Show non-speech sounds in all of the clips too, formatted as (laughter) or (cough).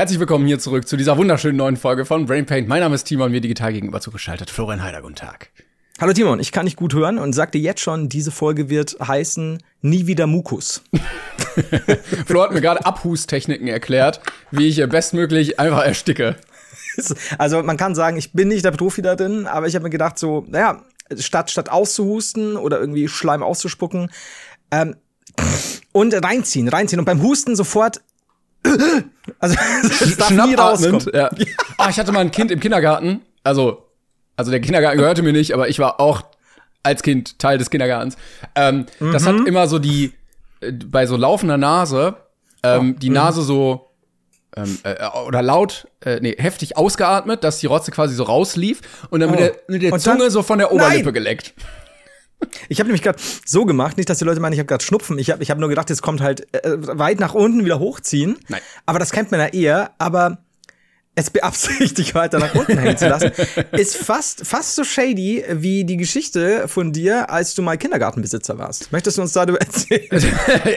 Herzlich willkommen hier zurück zu dieser wunderschönen neuen Folge von Brain Paint. Mein Name ist Timon, mir digital gegenüber zugeschaltet. Florian Heider, guten Tag. Hallo Timon, ich kann dich gut hören und sagte jetzt schon, diese Folge wird heißen Nie wieder Mukus. (laughs) Flo hat mir gerade Abhustechniken erklärt, wie ich bestmöglich einfach ersticke. Also man kann sagen, ich bin nicht der Profi da drin, aber ich habe mir gedacht, so, naja, statt, statt auszuhusten oder irgendwie Schleim auszuspucken, ähm, und reinziehen, reinziehen und beim Husten sofort also (laughs) es darf nie rauskommen. Ja. (laughs) Ah, ich hatte mal ein Kind im Kindergarten, also also der Kindergarten gehörte mir nicht, aber ich war auch als Kind Teil des Kindergartens. Ähm, mhm. Das hat mhm. immer so die äh, bei so laufender Nase ähm, oh. die mhm. Nase so ähm, äh, oder laut, äh, nee, heftig ausgeatmet, dass die Rotze quasi so rauslief und dann oh. mit der, mit der Zunge dann, so von der Oberlippe nein. geleckt. Ich habe nämlich gerade so gemacht, nicht, dass die Leute meinen, ich habe gerade Schnupfen. Ich habe ich hab nur gedacht, es kommt halt äh, weit nach unten wieder hochziehen. Nein. Aber das kennt man ja eher. Aber es beabsichtigt (laughs) weiter nach unten hängen zu lassen, ist fast, fast so shady wie die Geschichte von dir, als du mal Kindergartenbesitzer warst. Möchtest du uns darüber (laughs) erzählen? (laughs)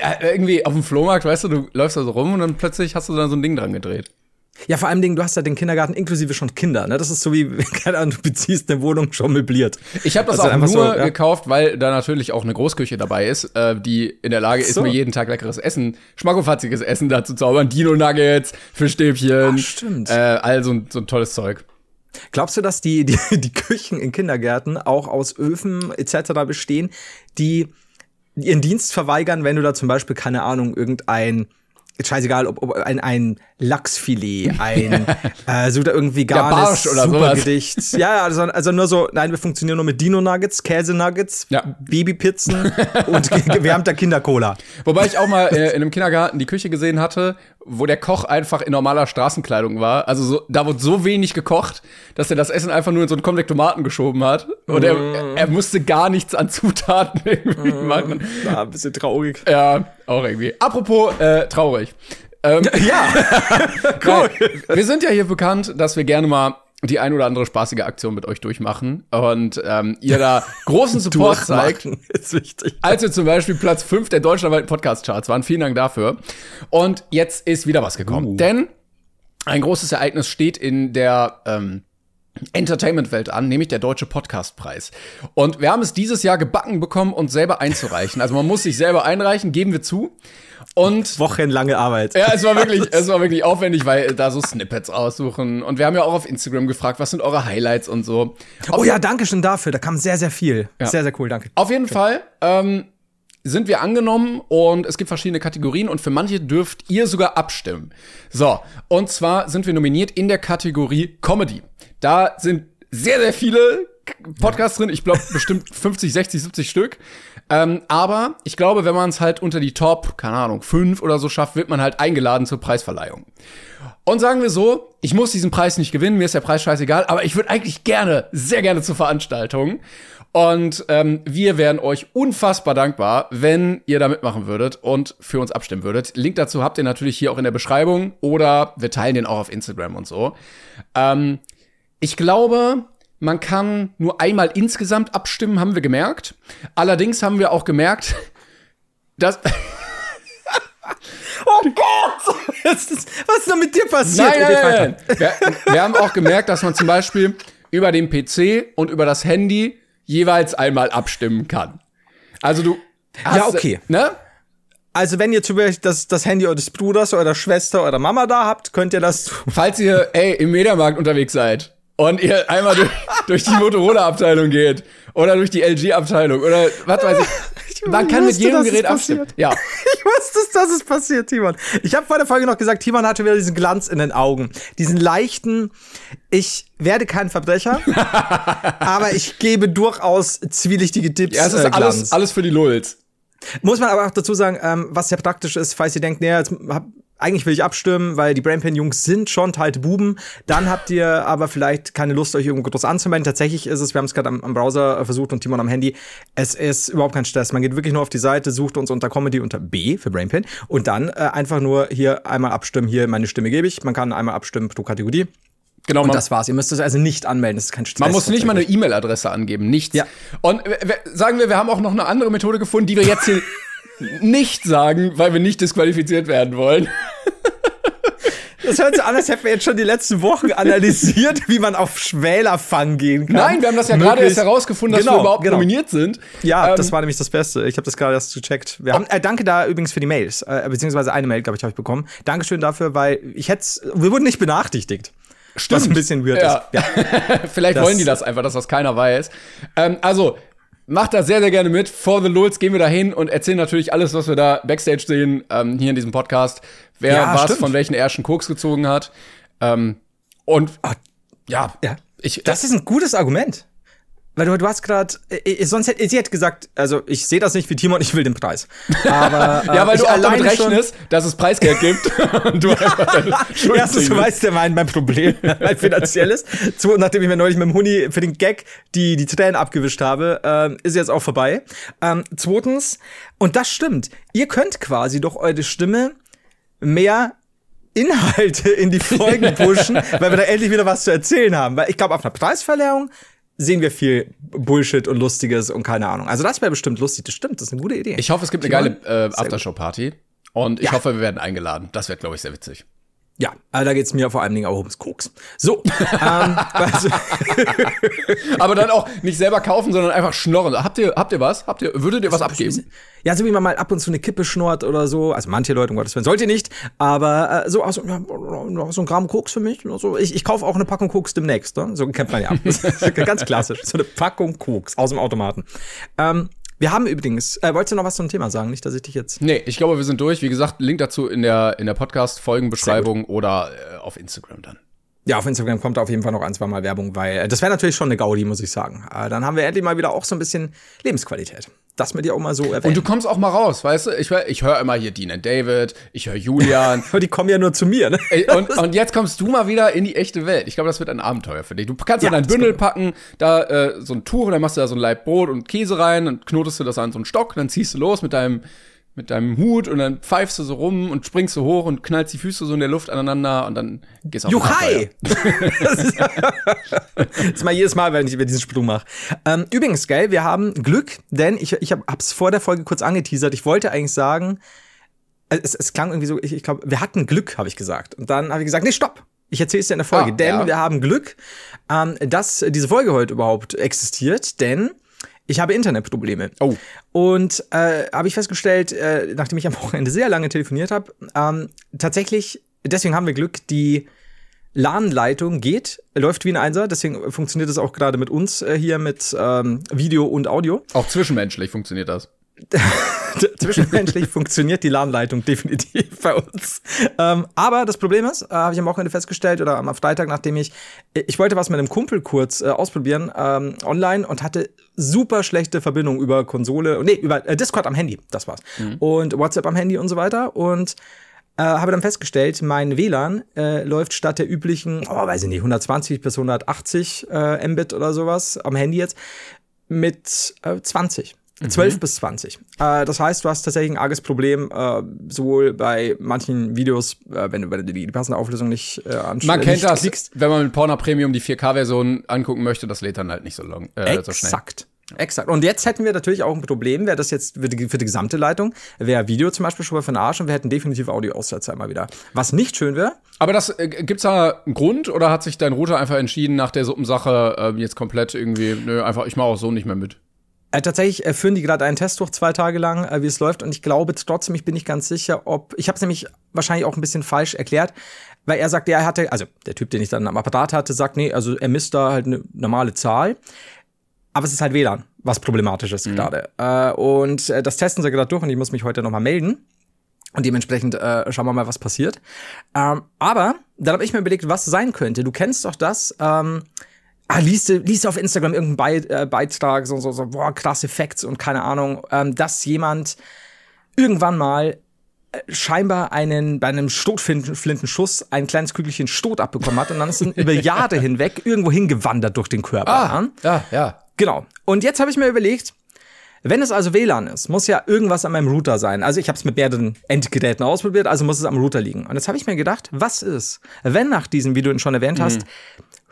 ja, irgendwie auf dem Flohmarkt, weißt du, du läufst da so rum und dann plötzlich hast du da so ein Ding dran gedreht. Ja, vor allem Dingen, du hast ja den Kindergarten inklusive schon Kinder. Ne? Das ist so wie, (laughs) keine Ahnung, du beziehst eine Wohnung schon möbliert. Ich habe das also auch nur so, ja. gekauft, weil da natürlich auch eine Großküche dabei ist, äh, die in der Lage ist, so. mir jeden Tag leckeres Essen, schmackofatziges Essen dazu zaubern. Dino-Nuggets, Fischstäbchen. Ach, stimmt. Äh, all so, so ein tolles Zeug. Glaubst du, dass die, die, (laughs) die Küchen in Kindergärten auch aus Öfen etc. bestehen, die ihren Dienst verweigern, wenn du da zum Beispiel, keine Ahnung, irgendein scheißegal, ob, ob ein, ein Lachsfilet, ein (laughs) äh, so irgendwie gar Supergedicht. Ja, also, also nur so, nein, wir funktionieren nur mit Dino-Nuggets, Käse-Nuggets, ja. Babypizzen (laughs) und gewärmter Kindercola. Wobei ich auch mal äh, in einem Kindergarten die Küche gesehen hatte, wo der Koch einfach in normaler Straßenkleidung war. Also so, da wurde so wenig gekocht, dass er das Essen einfach nur in so einen Konvekt Tomaten geschoben hat. Und mm. er, er musste gar nichts an Zutaten (laughs) irgendwie mm. machen. War ein bisschen traurig. Ja, auch irgendwie. Apropos äh, traurig. Ähm, ja, (laughs) (laughs) cool. wir sind ja hier bekannt, dass wir gerne mal die ein oder andere spaßige Aktion mit euch durchmachen und ähm, ihr da großen (laughs) Support zeigt. Ist wichtig. Als wir zum Beispiel Platz 5 der deutschlandweiten Podcast-Charts waren. Vielen Dank dafür. Und jetzt ist wieder was gekommen. Uh. Denn ein großes Ereignis steht in der ähm, Entertainment-Welt an, nämlich der Deutsche Podcastpreis. Und wir haben es dieses Jahr gebacken bekommen, uns selber einzureichen. Also man muss sich selber einreichen, geben wir zu. Und wochenlange Arbeit. Ja, es war wirklich, (laughs) es war wirklich aufwendig, weil da so Snippets aussuchen. Und wir haben ja auch auf Instagram gefragt, was sind eure Highlights und so. Auf oh ja, danke schön dafür. Da kam sehr, sehr viel. Ja. Sehr, sehr cool, danke. Auf jeden okay. Fall ähm, sind wir angenommen und es gibt verschiedene Kategorien und für manche dürft ihr sogar abstimmen. So, und zwar sind wir nominiert in der Kategorie Comedy. Da sind sehr, sehr viele Podcasts drin. Ich glaube bestimmt 50, 60, 70 Stück. Ähm, aber ich glaube, wenn man es halt unter die Top, keine Ahnung, fünf oder so schafft, wird man halt eingeladen zur Preisverleihung. Und sagen wir so, ich muss diesen Preis nicht gewinnen, mir ist der Preis scheißegal, aber ich würde eigentlich gerne, sehr gerne zur Veranstaltung. Und ähm, wir wären euch unfassbar dankbar, wenn ihr da mitmachen würdet und für uns abstimmen würdet. Link dazu habt ihr natürlich hier auch in der Beschreibung oder wir teilen den auch auf Instagram und so. Ähm, ich glaube, man kann nur einmal insgesamt abstimmen, haben wir gemerkt. Allerdings haben wir auch gemerkt, (laughs) dass. oh Gott! Was ist, was ist denn mit dir passiert? Nein, nein, nein. Wir, wir haben auch gemerkt, dass man zum Beispiel über den PC und über das Handy jeweils einmal abstimmen kann. Also du. Hast, ja, okay. Ne? Also wenn ihr zum Beispiel das, das Handy eures Bruders oder Schwester oder Mama da habt, könnt ihr das tun. Falls ihr, ey, im Mediamarkt unterwegs seid und ihr einmal durch, (laughs) durch die Motorola-Abteilung geht oder durch die LG-Abteilung oder was weiß ich. ich Man kann mit jedem Gerät abstimmen. Ja. (laughs) Ich wusste, dass es passiert, Timon. Ich habe vor der Folge noch gesagt, Timon hatte wieder diesen Glanz in den Augen. Diesen leichten, ich werde kein Verbrecher, (laughs) aber ich gebe durchaus zwielichtige Tipps. Ja, es ist äh, alles, alles für die Lulz. Muss man aber auch dazu sagen, ähm, was sehr praktisch ist, falls ihr denkt, nee, jetzt hab, eigentlich will ich abstimmen, weil die Brainpan-Jungs sind schon teilte Buben. Dann habt ihr aber vielleicht keine Lust, euch irgendwo groß anzumelden. Tatsächlich ist es, wir haben es gerade am, am, Browser versucht und Timon am Handy. Es ist überhaupt kein Stress. Man geht wirklich nur auf die Seite, sucht uns unter Comedy unter B für Brainpan und dann äh, einfach nur hier einmal abstimmen. Hier meine Stimme gebe ich. Man kann einmal abstimmen pro Kategorie. Genau, und das war's. Ihr müsst es also nicht anmelden. Das ist kein Stress. Man muss nicht mal eine E-Mail-Adresse angeben, nichts. Ja. Und sagen wir, wir haben auch noch eine andere Methode gefunden, die wir jetzt hier (laughs) nicht sagen, weil wir nicht disqualifiziert werden wollen. Das hört sich an, als hätten wir jetzt schon die letzten Wochen analysiert, wie man auf Schmälerfang gehen kann. Nein, wir haben das ja gerade erst herausgefunden, dass Genau, wir überhaupt genau. nominiert sind. Ja, Ähm, das war nämlich das Beste. Ich habe das gerade erst gecheckt. Wir haben, äh, danke da übrigens für die Mails, äh, beziehungsweise eine Mail, glaube ich, habe ich bekommen. Dankeschön dafür, weil ich hätte, wir wurden nicht benachrichtigt. Stimmt. Was ein bisschen weird Ja. ist. Ja. (laughs) Vielleicht Das- wollen die das einfach, dass das keiner weiß. Ähm, also, macht da sehr, sehr gerne mit. For the Lulz gehen wir da hin und erzählen natürlich alles, was wir da Backstage sehen, ähm, hier in diesem Podcast. Wer Ja, was stimmt. von welchen ersten Koks gezogen hat. Ähm, und Ah, ja, ja. ich, Das ist ein gutes Argument. Weil du, du hast gerade, äh, sonst hätte sie hätte gesagt, also ich sehe das nicht wie Timon, ich will den Preis. Aber (laughs) äh, ja, weil du auch damit rechnest, dass es Preisgeld gibt (laughs) und du einfach Erstens, du weißt ja mein, mein Problem, (laughs) mein finanzielles. Zweitens, nachdem ich mir neulich mit dem Huni für den Gag die, die Tränen abgewischt habe, ähm, ist jetzt auch vorbei. Ähm, zweitens, und das stimmt, ihr könnt quasi durch eure Stimme mehr Inhalte in die Folgen pushen, weil wir da endlich wieder was zu erzählen haben. Weil ich glaube, auf einer Preisverleihung sehen wir viel Bullshit und Lustiges und keine Ahnung. Also das wäre bestimmt lustig. Das stimmt, das ist eine gute Idee. Ich hoffe, es gibt eine geile äh, Aftershow-Party. Und ich Ja. hoffe, wir werden eingeladen. Das wird, glaube ich, sehr witzig. Ja, aber da geht's mir vor allen Dingen auch ums Koks. So, ähm, (laughs) also, Aber dann auch nicht selber kaufen, sondern einfach schnorren. Habt ihr, habt ihr was? Habt ihr, würdet ihr was abgeben? Ja, so wie man mal ab und zu eine Kippe schnurrt oder so. Also manche Leute, um Gottes Willen, sollt ihr nicht. Aber äh, so, also, ja, so ein Gramm Koks für mich. So. Ich, ich kaufe auch eine Packung Koks demnächst. Ne? So kennt man ja. (laughs) Ganz klassisch. So eine Packung Koks aus dem Automaten. Ähm, wir haben übrigens, äh, wolltest du noch was zum Thema sagen? Nicht, dass ich dich jetzt. Nee, ich glaube, wir sind durch. Wie gesagt, Link dazu in der, in der Podcast-Folgenbeschreibung oder äh, auf Instagram dann. Ja, auf Instagram kommt auf jeden Fall noch ein, zwei Mal Werbung, weil äh, das wäre natürlich schon eine Gaudi, muss ich sagen. Äh, dann haben wir endlich mal wieder auch so ein bisschen Lebensqualität. Das mit dir auch mal so erwähnen. Und du kommst auch mal raus, weißt du? Ich, ich höre immer hier Dean David, ich höre Julian. (laughs) Die kommen ja nur zu mir, ne? Und, und jetzt kommst du mal wieder in die echte Welt. Ich glaube, das wird ein Abenteuer für dich. Du kannst Ja, in dein das Bündel packen, da äh, so ein Tuch, und dann machst du da so ein Laib Brot und Käse rein, dann knotest du das an so einen Stock, dann ziehst du los mit deinem, mit deinem Hut und dann pfeifst du so rum und springst so hoch und knallst die Füße so in der Luft aneinander und dann gehst du auf Juchai! (laughs) das, ist, das ist mal jedes Mal, wenn ich über diesen Sprung mache. Ähm, übrigens, gell, wir haben Glück, denn ich, ich hab, hab's vor der Folge kurz angeteasert. Ich wollte eigentlich sagen, äh, es, es klang irgendwie so, ich, ich glaube, wir hatten Glück, habe ich gesagt. Und dann habe ich gesagt, nee, stopp. Ich erzähle es dir in der Folge, Ah, denn ja. wir haben Glück, ähm, dass diese Folge heute überhaupt existiert, denn ich habe Internetprobleme. Oh. Und äh, habe ich festgestellt, äh, nachdem ich am Wochenende sehr lange telefoniert habe, ähm, tatsächlich, deswegen haben wir Glück, die LAN-Leitung geht, läuft wie ein Einser, deswegen funktioniert es auch gerade mit uns äh, hier mit ähm, Video und Audio. Auch zwischenmenschlich funktioniert das. (laughs) Zwischenmenschlich funktioniert die LAN-Leitung definitiv bei uns. Ähm, aber das Problem ist, äh, habe ich am Wochenende festgestellt oder am Freitag, nachdem ich, ich wollte was mit einem Kumpel kurz äh, ausprobieren ähm, online und hatte super schlechte Verbindung über Konsole, nee, über äh, Discord am Handy, das war's. Und WhatsApp am Handy und so weiter und äh, habe dann festgestellt, mein WLAN äh, läuft statt der üblichen, oh, weiß ich nicht, 120 bis 180 äh, Mbit oder sowas am Handy jetzt mit äh, 20. 12 bis 20. Äh, das heißt, du hast tatsächlich ein arges Problem, äh, sowohl bei manchen Videos, äh, wenn du die, die passende Auflösung nicht äh, anschaust. Man kennt das, klickst. wenn man mit Porno Premium die 4K-Version angucken möchte, das lädt dann halt nicht so lang, äh, so schnell. Exakt. Exakt. Und jetzt hätten wir natürlich auch ein Problem, wäre das jetzt für die, für die gesamte Leitung, wäre Video zum Beispiel schon mal für den Arsch und wir hätten definitiv Audio-Aussetzer immer wieder. Was nicht schön wäre, Aber das äh, gibt's da einen Grund oder hat sich dein Router einfach entschieden nach der Suppensache äh, jetzt komplett irgendwie, nö, einfach ich mache auch so nicht mehr mit. Äh, tatsächlich äh, führen die gerade einen Test durch zwei Tage lang, äh, wie es läuft. Und ich glaube trotzdem, ich bin nicht ganz sicher, ob. Ich habe es nämlich wahrscheinlich auch ein bisschen falsch erklärt, weil er sagte, er hatte, also der Typ, den ich dann am Apparat hatte, sagt, nee, also er misst da halt eine normale Zahl. Aber es ist halt WLAN, was problematisch ist gerade. Äh, und das testen sie gerade durch und ich muss mich heute noch mal melden. Und dementsprechend äh, schauen wir mal, was passiert. Ähm, aber dann habe ich mir überlegt, was sein könnte. Du kennst doch das. Ähm, ah, liest, du- liest du auf Instagram irgendeinen äh, Beitrag, so, so, so, boah, krasse Facts und keine Ahnung, ähm, dass jemand irgendwann mal äh, scheinbar einen bei einem Stotflintenschuss ein kleines Kügelchen Stot abbekommen hat und dann ist es (laughs) über Jahre hinweg irgendwo hingewandert durch den Körper. ja? ja, ja. Genau. Und jetzt habe ich mir überlegt, wenn es also WLAN ist, muss ja irgendwas an meinem Router sein. Also ich habe es mit mehreren Endgeräten ausprobiert, also muss es am Router liegen. Und jetzt habe ich mir gedacht, was ist, wenn nach diesem, wie du ihn schon erwähnt hast, Sch-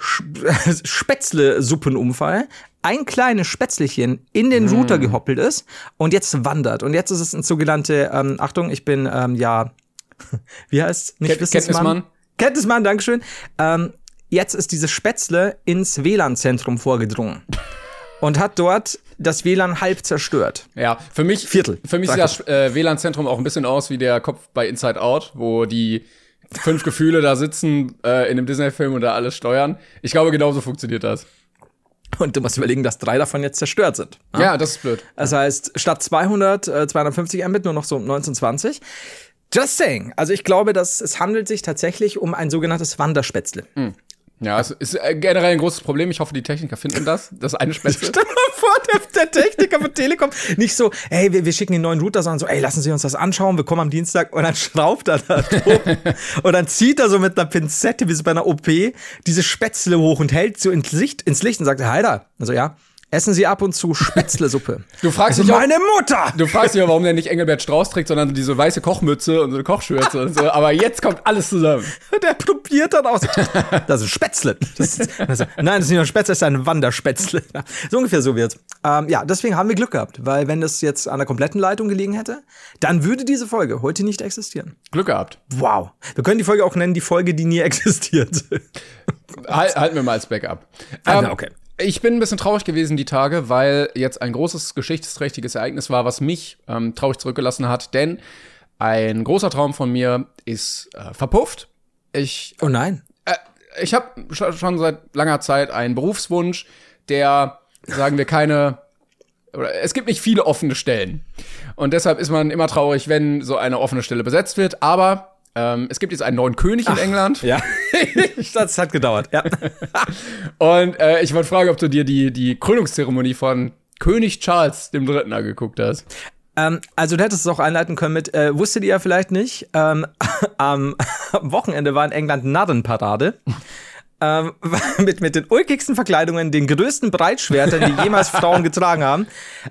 (laughs) Spätzle-Suppenunfall ein kleines Spätzlechen in den Router gehoppelt ist und jetzt wandert. Und jetzt ist es ein sogenannte, ähm, Achtung, ich bin ähm, ja, (laughs) wie heißt nicht Ken- Kenntnismann? Kennt Mann, Dankeschön. Ähm, jetzt ist dieses Spätzle ins WLAN-Zentrum vorgedrungen und hat dort das WLAN halb zerstört. Ja, für mich, Viertel. Für mich sieht das äh, WLAN-Zentrum auch ein bisschen aus wie der Kopf bei Inside Out, wo die fünf Gefühle da sitzen äh, in dem Disney-Film und da alles steuern. Ich glaube, genauso funktioniert das. Und du musst überlegen, dass drei davon jetzt zerstört sind. Ja, ja das ist blöd. Das heißt, statt 200, äh, 250 Mbit nur noch so 1920. Just saying. Also ich glaube, dass es handelt sich tatsächlich um ein sogenanntes Wanderspätzle. Mhm. Ja, es ist äh, generell ein großes Problem. Ich hoffe, die Techniker finden das. Das eine (laughs) Spätzle. Stell dir mal vor, der, der Techniker von Telekom nicht so, hey, wir, wir schicken den neuen Router, sondern so, ey, lassen Sie uns das anschauen, wir kommen am Dienstag und dann schraubt er da drum. (laughs) und dann zieht er so mit einer Pinzette, wie so bei einer OP, diese Spätzle hoch und hält so ins Licht, ins Licht und sagt, Heider, also ja, Essen Sie ab und zu Spätzlesuppe. (laughs) Du fragst also dich meine Mutter. Du fragst dich, warum der nicht Engelbert Strauß trägt, sondern diese weiße Kochmütze und so eine Kochschürze und so. Aber jetzt kommt alles zusammen. (laughs) Der probiert dann aus. Das ist Spätzle. Das ist, also, nein, das ist nicht nur ein Spätzle, das ist ein Wanderspätzle. So ungefähr so wird's. Ähm, ja, deswegen haben wir Glück gehabt, weil wenn das jetzt an der kompletten Leitung gelegen hätte, dann würde diese Folge heute nicht existieren. Glück gehabt. Wow. Wir können die Folge auch nennen, die Folge, die nie (laughs) existiert. Halt, halten wir mal als Backup. Ähm, okay. Ich bin ein bisschen traurig gewesen die Tage, weil jetzt ein großes geschichtsträchtiges Ereignis war, was mich ähm, traurig zurückgelassen hat, denn ein großer Traum von mir ist äh, verpufft. Ich Oh nein. äh, ich habe schon seit langer Zeit einen Berufswunsch, der sagen wir keine oder es gibt nicht viele offene Stellen. Und deshalb ist man immer traurig, wenn so eine offene Stelle besetzt wird, aber ähm, es gibt jetzt einen neuen König in England. Ja. (laughs) das hat gedauert, ja. (laughs) Und äh, ich wollte fragen, ob du dir die, die Krönungszeremonie von König Charles dem Dritten angeguckt hast. Ähm, also du hättest es auch einleiten können mit, äh, wusstet ihr vielleicht nicht, ähm, am, (laughs) am Wochenende war in England Narrenparade. ähm, mit, mit den ulkigsten Verkleidungen, den größten Breitschwertern, die jemals Frauen getragen haben.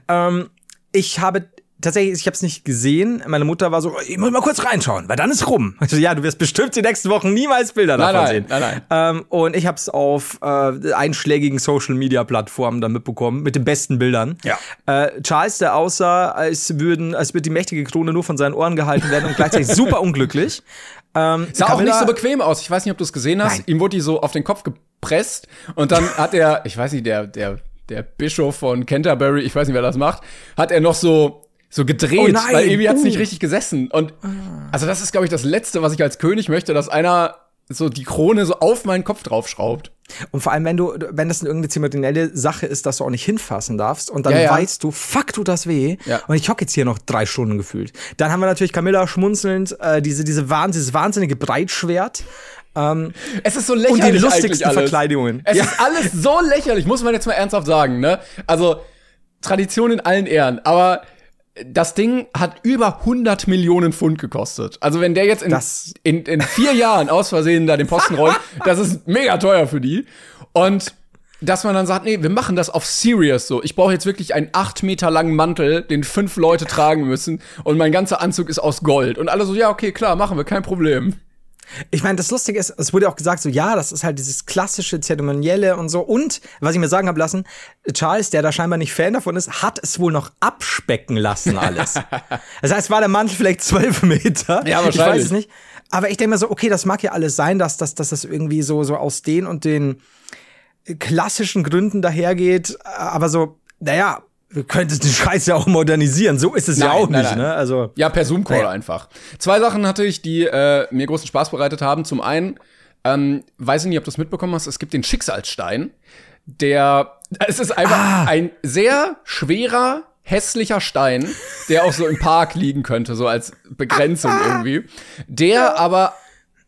Ähm, ich habe tatsächlich, ich habe es nicht gesehen. Meine Mutter war so, ich muss mal kurz reinschauen, weil dann ist rum. Ich (laughs) so, ja, du wirst bestimmt die nächsten Wochen niemals Bilder Nein, davon nein, sehen. nein, nein. Ähm, und ich habe es auf äh, einschlägigen Social Media Plattformen dann mitbekommen mit den besten Bildern. Ja. Äh, Charles, der aussah, als würden, als würde die mächtige Krone nur von seinen Ohren gehalten werden und gleichzeitig (laughs) super unglücklich. Ähm, Sah auch Camilla- nicht so bequem aus. Ich weiß nicht, ob du es gesehen hast. Nein. Ihm wurde die so auf den Kopf gepresst und dann hat er, ich weiß nicht, der, der, der Bischof von Canterbury, ich weiß nicht, wer das macht, hat er noch so, so gedreht, Oh nein. weil irgendwie hat's Uh. nicht richtig gesessen. Und also das ist, glaube ich, das Letzte, was ich als König möchte, dass einer so die Krone so auf meinen Kopf draufschraubt. Und vor allem, wenn du, wenn das irgendeine zeremonielle Sache ist, dass du auch nicht hinfassen darfst und dann Ja, ja. weißt du, fuck, tut das weh. Ja. Und ich hocke jetzt hier noch drei Stunden gefühlt. Dann haben wir natürlich Camilla schmunzelnd, äh, diese, diese Wahn, dieses wahnsinnige Breitschwert. Es ist so Und lächerlich die eigentlich lustigsten. Verkleidungen. Es ist alles so lächerlich, muss man jetzt mal ernsthaft sagen, ne? Also, Tradition in allen Ehren, aber das Ding hat über 100 Millionen Pfund gekostet. Also, wenn der jetzt in, Das- in, in vier Jahren aus Versehen da den Posten rollt, (laughs) das ist mega teuer für die. Und dass man dann sagt, nee, wir machen das auf serious so. Ich brauche jetzt wirklich einen acht Meter langen Mantel, den fünf Leute tragen müssen und mein ganzer Anzug ist aus Gold. Und alle so, ja, okay, klar, machen wir, kein Problem. Ich meine, das Lustige ist, es wurde auch gesagt, so ja, das ist halt dieses klassische Zeremonielle und so. Und was ich mir sagen habe lassen, Charles, der da scheinbar nicht Fan davon ist, hat es wohl noch abspecken lassen alles. (laughs) das heißt, war der Mantel vielleicht zwölf Meter. Ja, Ich weiß wahrscheinlich. es nicht. Aber ich denke mir so, okay, das mag ja alles sein, dass, dass, dass das irgendwie so, so aus den und den klassischen Gründen dahergeht. Aber so, naja, wir könnten den Scheiß ja auch modernisieren. So ist es ja Nein, auch nein, nicht, nein. ne? Also. Ja, per Zoom-Call Naja. einfach. Zwei Sachen hatte ich, die äh, mir großen Spaß bereitet haben. Zum einen, ähm, weiß ich nicht, ob du es mitbekommen hast, es gibt den Schicksalsstein, der, es ist einfach Ah. ein sehr schwerer, hässlicher Stein, der auch so im Park liegen könnte, so als Begrenzung (laughs) irgendwie, der aber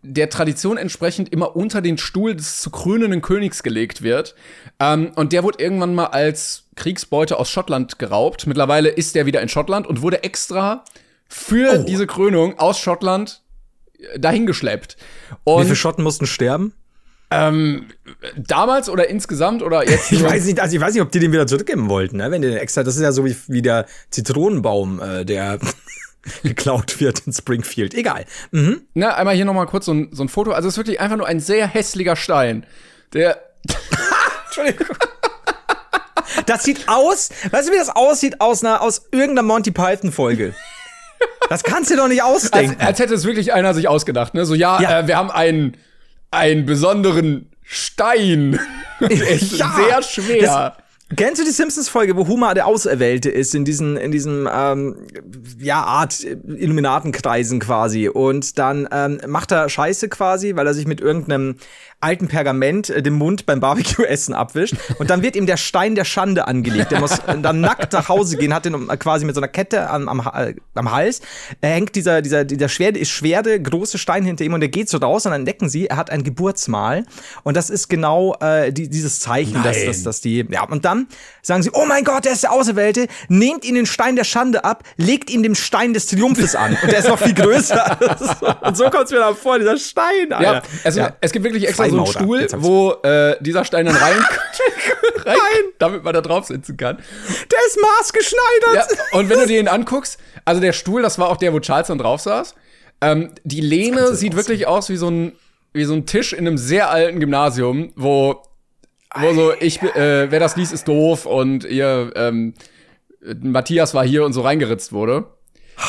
der Tradition entsprechend immer unter den Stuhl des zu krönenden Königs gelegt wird. Ähm, und der wurde irgendwann mal als Kriegsbeute aus Schottland geraubt. Mittlerweile ist der wieder in Schottland und wurde extra für Oh. diese Krönung aus Schottland äh, dahin geschleppt. Wie Und viele Schotten mussten sterben? ähm, damals oder insgesamt oder jetzt? (laughs) Ich weiß nicht, also ich weiß nicht, ob die den wieder zurückgeben wollten, ne? Wenn die den extra, das ist ja so wie, wie der Zitronenbaum, äh, der (laughs) geklaut wird in Springfield. Egal. Mhm. Na, einmal hier noch mal kurz so ein, so ein Foto. Also es ist wirklich einfach nur ein sehr hässlicher Stein. Der (laughs) Entschuldigung. Das sieht aus, weißt du, wie das aussieht aus einer, aus irgendeiner Monty Python Folge? Das kannst du doch nicht als, ausdenken. als hätte es wirklich einer sich ausgedacht, ne? So, ja, Ja. Äh, wir haben einen einen besonderen Stein. (laughs) Der ist Ja, sehr schwer. Kennst du die Simpsons-Folge, wo Homer der Auserwählte ist, in diesen, in diesem, ähm, ja, Art äh, Illuminatenkreisen quasi. Und dann ähm, macht er Scheiße quasi, weil er sich mit irgendeinem alten Pergament äh, den Mund beim Barbecue-Essen abwischt. Und dann wird ihm der Stein der Schande angelegt. Der muss dann nackt nach Hause gehen, hat den äh, quasi mit so einer Kette am, am, äh, am Hals. Er hängt dieser, dieser, dieser schwere, ist schwere, große Stein hinter ihm und er geht so raus und dann entdecken sie, er hat ein Geburtsmal. Und das ist genau äh, die, dieses Zeichen, dass, Nein. dass, dass die, ja, und dann sagen sie, oh mein Gott, der ist der Auserwählte, nehmt ihn den Stein der Schande ab, legt ihn dem Stein des Triumphes an. Und der ist noch viel größer. (laughs) und so kommt es mir da vor, dieser Stein, Alter. Ja, es, Ja. es gibt wirklich extra so einen. Stuhl, wo äh, dieser Stein dann rein, (laughs) rein damit man da drauf sitzen kann. Der ist maßgeschneidert. Ja, und wenn du dir ihn anguckst, also der Stuhl, das war auch der, wo Charles dann drauf saß. Ähm, die Lehne sieht aussehen. wirklich aus wie so ein wie so ein Tisch in einem sehr alten Gymnasium, wo wo so ich äh, wer das liest ist doof und ihr ähm, Matthias war hier und so reingeritzt wurde.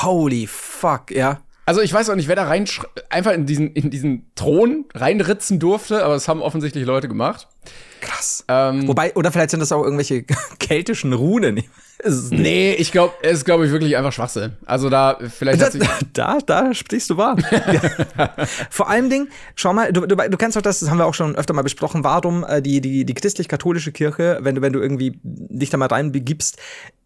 Holy fuck, ja. Also ich weiß auch nicht, wer da rein einfach in diesen in diesen Thron reinritzen durfte, aber das haben offensichtlich Leute gemacht. Krass. Ähm, Wobei, oder vielleicht sind das auch irgendwelche (laughs) keltischen Runen. Es nee, ich glaube, es ist glaube ich wirklich einfach Schwachsinn. Also da vielleicht Da, da, da sprichst du wahr. ja. (laughs) Vor allem Ding, schau mal, du, du, du kennst doch das, das haben wir auch schon öfter mal besprochen, warum äh, die, die, die christlich-katholische Kirche, wenn du, wenn du irgendwie dich da mal reinbegibst,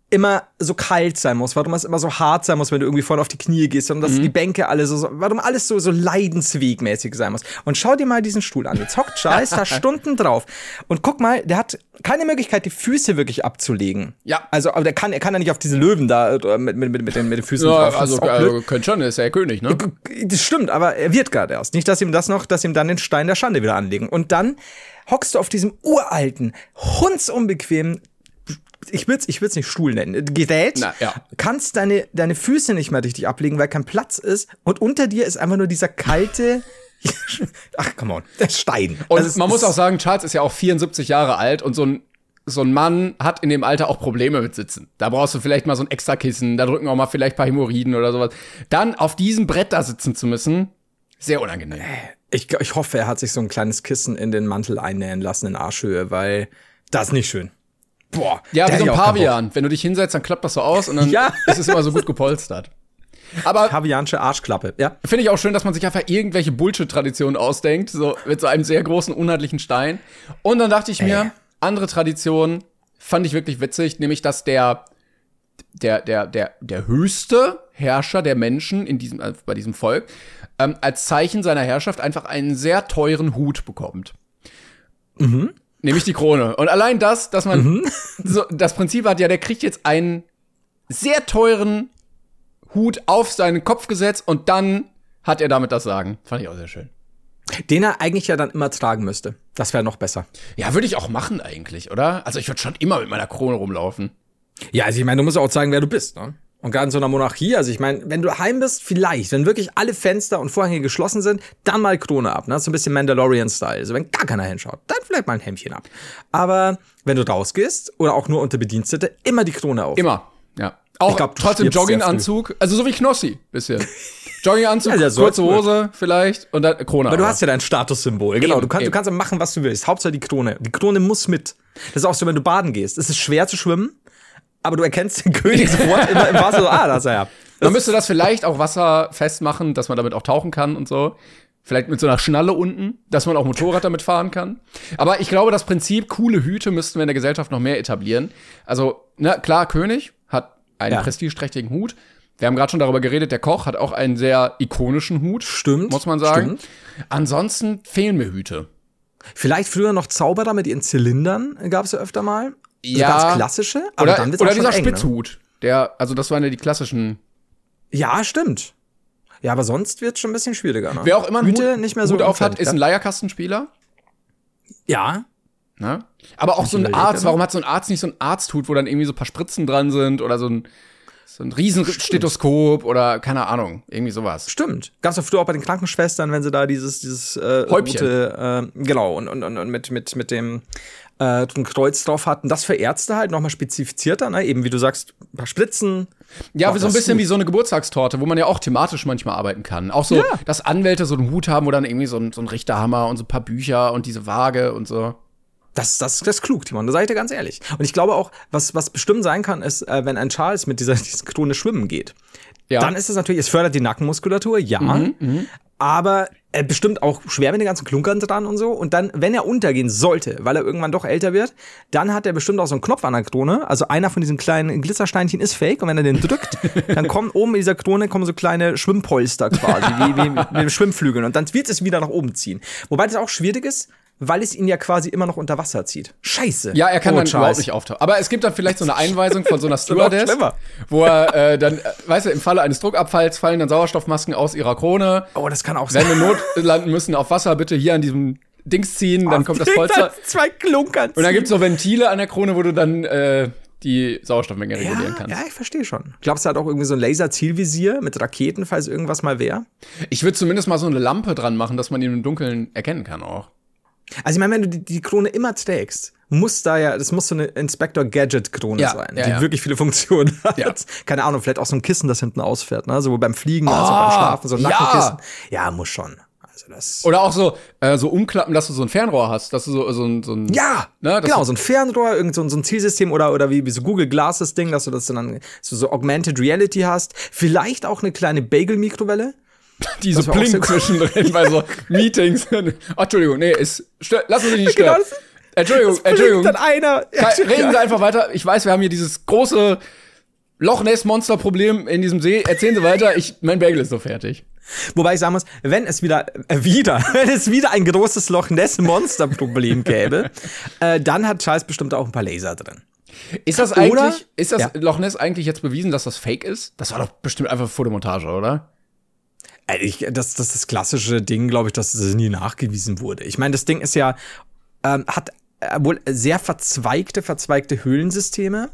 immer so kalt sein muss, warum es immer so hart sein muss, wenn du irgendwie voll auf die Knie gehst und dass die Bänke alle so, warum alles so, so leidenswegmäßig sein muss. Und schau dir mal diesen Stuhl an. Jetzt hockt Charles da (laughs) Stunden drauf. Und guck mal, der hat keine Möglichkeit, die Füße wirklich abzulegen. Ja. Also, aber der kann, er kann ja nicht auf diese Löwen da äh, mit, mit, mit, mit, den, mit den Füßen ja, drauf. Also äh, könnte schon, ist ja der König, ne? Das stimmt, aber er wird gerade erst. Nicht, dass ihm das noch, dass ihm dann den Stein der Schande wieder anlegen. Und dann hockst du auf diesem uralten, hundsunbequemen, ich würde es ich würd's nicht Stuhl nennen, Gerät, Na, ja. kannst deine, deine Füße nicht mehr richtig ablegen, weil kein Platz ist. Und unter dir ist einfach nur dieser kalte, (laughs) ach, come on, der Stein. Und Also man muss auch sagen, Charles ist ja auch 74 Jahre alt und so ein so ein Mann hat in dem Alter auch Probleme mit Sitzen. Da brauchst du vielleicht mal so ein extra Kissen, da drücken auch mal vielleicht ein paar Hämorrhoiden oder sowas. Dann auf diesem Brett da sitzen zu müssen, sehr unangenehm. Ich, ich hoffe, er hat sich so ein kleines Kissen in den Mantel einnähen lassen in Arschhöhe, weil das ist nicht schön. Boah. Ja, wie so ein. Pavian. Wenn du dich hinsetzt, dann klappt das so aus und dann (laughs) Ja. ist es immer so gut gepolstert. Aber Pavianische Arschklappe, ja. finde ich auch schön, dass man sich einfach irgendwelche Bullshit-Traditionen ausdenkt, so mit so einem sehr großen, unheimlichen Stein. Und dann dachte ich mir, andere Tradition fand ich wirklich witzig, nämlich dass der der der der der höchste Herrscher der Menschen in diesem äh, bei diesem Volk ähm, als Zeichen seiner Herrschaft einfach einen sehr teuren Hut bekommt. Nämlich die Krone. Und allein das, dass man (laughs) so das Prinzip hat, ja, der kriegt jetzt einen sehr teuren Hut auf seinen Kopf gesetzt und dann hat er damit das Sagen. Fand ich auch sehr schön. Den er eigentlich ja dann immer tragen müsste. Das wäre noch besser. Ja, würde ich auch machen eigentlich, oder? Also ich würde schon immer mit meiner Krone rumlaufen. Ja, also ich meine, du musst auch zeigen, wer du bist, ne? Und gerade in so einer Monarchie, also ich meine, wenn du heim bist, vielleicht, wenn wirklich alle Fenster und Vorhänge geschlossen sind, dann mal Krone ab, ne? So ein bisschen Mandalorian-Style. Also wenn gar keiner hinschaut, dann vielleicht mal ein Hemdchen ab. Aber wenn du rausgehst oder auch nur unter Bedienstete, immer die Krone auf. Immer, ja. Auch glaub, trotzdem Jogginganzug, also so wie Knossi bisschen. (laughs) Jogginganzug, Ja, kurze Hose vielleicht und dann Krone. Aber du hast ja dein Statussymbol, genau. Eben, du, kannst, eben. du kannst ja machen, was du willst. Hauptsache die Krone. Die Krone muss mit. Das ist auch so, wenn du baden gehst. Es ist schwer zu schwimmen, aber du erkennst den König sofort immer im Wasser. So, ah, da ist er ja. Man müsste das vielleicht auch wasserfest machen, dass man damit auch tauchen kann und so. Vielleicht mit so einer Schnalle unten, dass man auch Motorrad damit fahren kann. Aber ich glaube, das Prinzip coole Hüte müssten wir in der Gesellschaft noch mehr etablieren. Also, na klar, König hat einen Ja. prestigeträchtigen Hut. Wir haben gerade schon darüber geredet, der Koch hat auch einen sehr ikonischen Hut. Stimmt, Muss man sagen. stimmt. Ansonsten fehlen mir Hüte. Vielleicht früher noch Zauberer mit ihren Zylindern, gab es ja öfter mal. Also Ja. Ganz klassische, aber Oder, dann wird's oder dieser eng, ne? Spitzhut. Der, also das waren ja die klassischen. Ja, stimmt. Ja, aber sonst wird's schon ein bisschen schwieriger. Ne? Wer auch immer einen Hüte Hut, nicht mehr so Hut auf hat, ist ein ja. Leierkastenspieler. Ja, Ne? Aber auch so ein Arzt, warum hat so ein Arzt nicht so ein Arzthut, wo dann irgendwie so ein paar Spritzen dran sind oder so ein, so ein Riesenstethoskop oder keine Ahnung, irgendwie sowas. stimmt. Doch früher auch bei den Krankenschwestern, wenn sie da dieses, dieses äh, Häubchen. rote, äh, genau, und, und, und, und mit, mit, mit dem äh, ein Kreuz drauf hat. Und das für Ärzte halt nochmal spezifizierter, ne? Eben wie du sagst, ein paar Spritzen. Ja, Boah, wie so ein bisschen ist wie so eine Geburtstagstorte, wo man ja auch thematisch manchmal arbeiten kann. Auch so, Ja. dass Anwälte so einen Hut haben oder dann irgendwie so einen, so einen Richterhammer und so ein paar Bücher und diese Waage und so. Das, das, das ist klug, Timon, da sag ich dir ganz ehrlich. Und ich glaube auch, was, was bestimmt sein kann, ist, äh, wenn ein Charles mit dieser, (laughs) dieser Krone schwimmen geht, Ja. dann ist es natürlich, es fördert die Nackenmuskulatur, ja. Aber er bestimmt auch schwer mit den ganzen Klunkern dran und so. Und dann, wenn er untergehen sollte, weil er irgendwann doch älter wird, dann hat er bestimmt auch so einen Knopf an der Krone. Also einer von diesen kleinen Glitzersteinchen ist fake. Und wenn er den drückt, (laughs) dann kommen oben in dieser Krone kommen so kleine Schwimmpolster quasi, wie, wie (laughs) mit dem Schwimmflügeln. Und dann wird es wieder nach oben ziehen. Wobei das auch schwierig ist, weil es ihn ja quasi immer noch unter Wasser zieht. Scheiße. Ja, er kann Oh, dann Charles. überhaupt nicht auftauchen. Aber es gibt dann vielleicht so eine (laughs) Einweisung von so einer Stewardess, wo er äh, dann, äh, weißt du, im Falle eines Druckabfalls fallen dann Sauerstoffmasken aus ihrer Krone. Oh, das kann auch Wenn sein. wir Not landen müssen auf Wasser, bitte hier an diesem Dings ziehen, dann kommt das Polster. Zwei Klunkern. Und dann gibt's so Ventile an der Krone, wo du dann äh, die Sauerstoffmenge regulieren ja, kannst. ja, ich verstehe schon. Glaubst du, er hat auch irgendwie so ein Laser-Zielvisier mit Raketen, falls irgendwas mal wäre? Ich würde zumindest mal so eine Lampe dran machen, dass man ihn im Dunkeln erkennen kann auch. Also ich meine, wenn du die, die Krone immer trägst, muss da ja, das muss so eine Inspector Gadget Krone Ja, sein, ja, die ja. wirklich viele Funktionen hat. Ja. Keine Ahnung, vielleicht auch so ein Kissen, das hinten ausfährt, ne? Sowohl beim Fliegen als auch beim Schlafen, so ein ja. Nackenkissen. Ja, muss schon. Also das. Oder auch so, äh, so umklappen, dass du so ein Fernrohr hast, dass du so, so ein, so ein ja, Ne, genau, so ein Fernrohr, irgend so, ein- so ein Zielsystem oder, oder wie, wie so Google Glasses Ding, dass du das dann so, so Augmented Reality hast. Vielleicht auch eine kleine Bagel-Mikrowelle. Die so cool. zwischendrin bei so (laughs) Meetings. (laughs) Ach, Entschuldigung, nee, ist, stö- lassen Sie nicht Genau, stören. das- Entschuldigung, Entschuldigung. Dann einer. Ke- Reden Sie einfach weiter. Ich weiß, wir haben hier dieses große Loch Ness Monster Problem in diesem See. Erzählen Sie weiter. Ich, mein Bagel ist so fertig. Wobei ich sagen muss, wenn es wieder, äh, wieder, (laughs) wenn es wieder ein großes Loch Ness Monster Problem gäbe, äh, dann hat Charles bestimmt auch ein paar Laser drin. Ist das Oder- eigentlich, ist das Ja. Loch Ness eigentlich jetzt bewiesen, dass das Fake ist? Das war doch bestimmt einfach Fotomontage, oder? Äh, Ich, das, das ist das klassische Ding, glaube ich, dass es nie nachgewiesen wurde. Ich meine, das Ding ist ja, ähm, hat äh, wohl sehr verzweigte, verzweigte Höhlensysteme.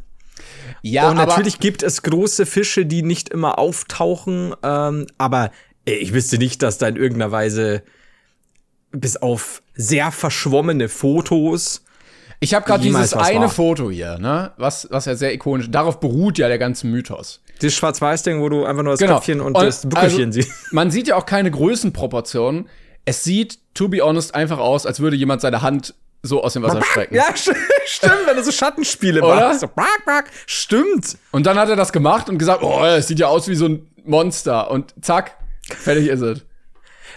Ja, Und natürlich gibt es große Fische, die nicht immer auftauchen, ähm, aber äh, ich wüsste nicht, dass da in irgendeiner Weise bis auf sehr verschwommene Fotos Ich habe gerade dieses eine war. Foto hier, ne? Was, was ja sehr ikonisch. Darauf beruht ja der ganze Mythos. Das Schwarz-Weiß-Ding, wo du einfach nur das Genau. Köpfchen und, Und das Buckelchen also, siehst. Man sieht ja auch keine Größenproportionen. Es sieht, to be honest, einfach aus, als würde jemand seine Hand so aus dem Wasser strecken. Ja, st- (laughs) stimmt, wenn du so Schattenspiele machst. So, brack, brack. Stimmt. Und dann hat er das gemacht und gesagt, oh, es sieht ja aus wie so ein Monster. Und zack, fertig ist es.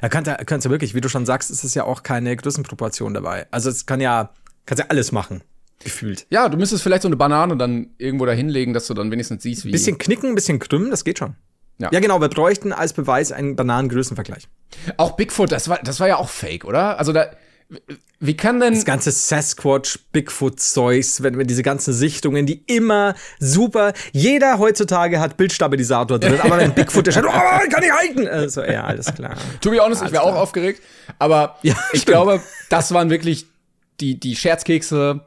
Du kannst du wirklich, wie du schon sagst, ist es ja auch keine Größenproportion dabei. Also es kann ja, kannst ja alles machen, gefühlt. Ja, du müsstest vielleicht so eine Banane dann irgendwo da hinlegen, dass du dann wenigstens siehst, wie. Bisschen knicken, bisschen krümmen, das geht schon. Ja. ja, genau, wir bräuchten als Beweis einen Bananengrößenvergleich. Auch Bigfoot, das war, das war ja auch fake, oder? Also da. Wie kann denn. Das ganze Sasquatch, Bigfoot-Zeugs, wenn wir diese ganzen Sichtungen, die immer super, jeder heutzutage hat Bildstabilisator drin, aber wenn Bigfoot ist, oh, kann ich halten. Also, ja, alles klar. To be honest, ich wäre auch aufgeregt. Aber Ja, ich stimmt. glaube, das waren wirklich die, die Scherzkekse,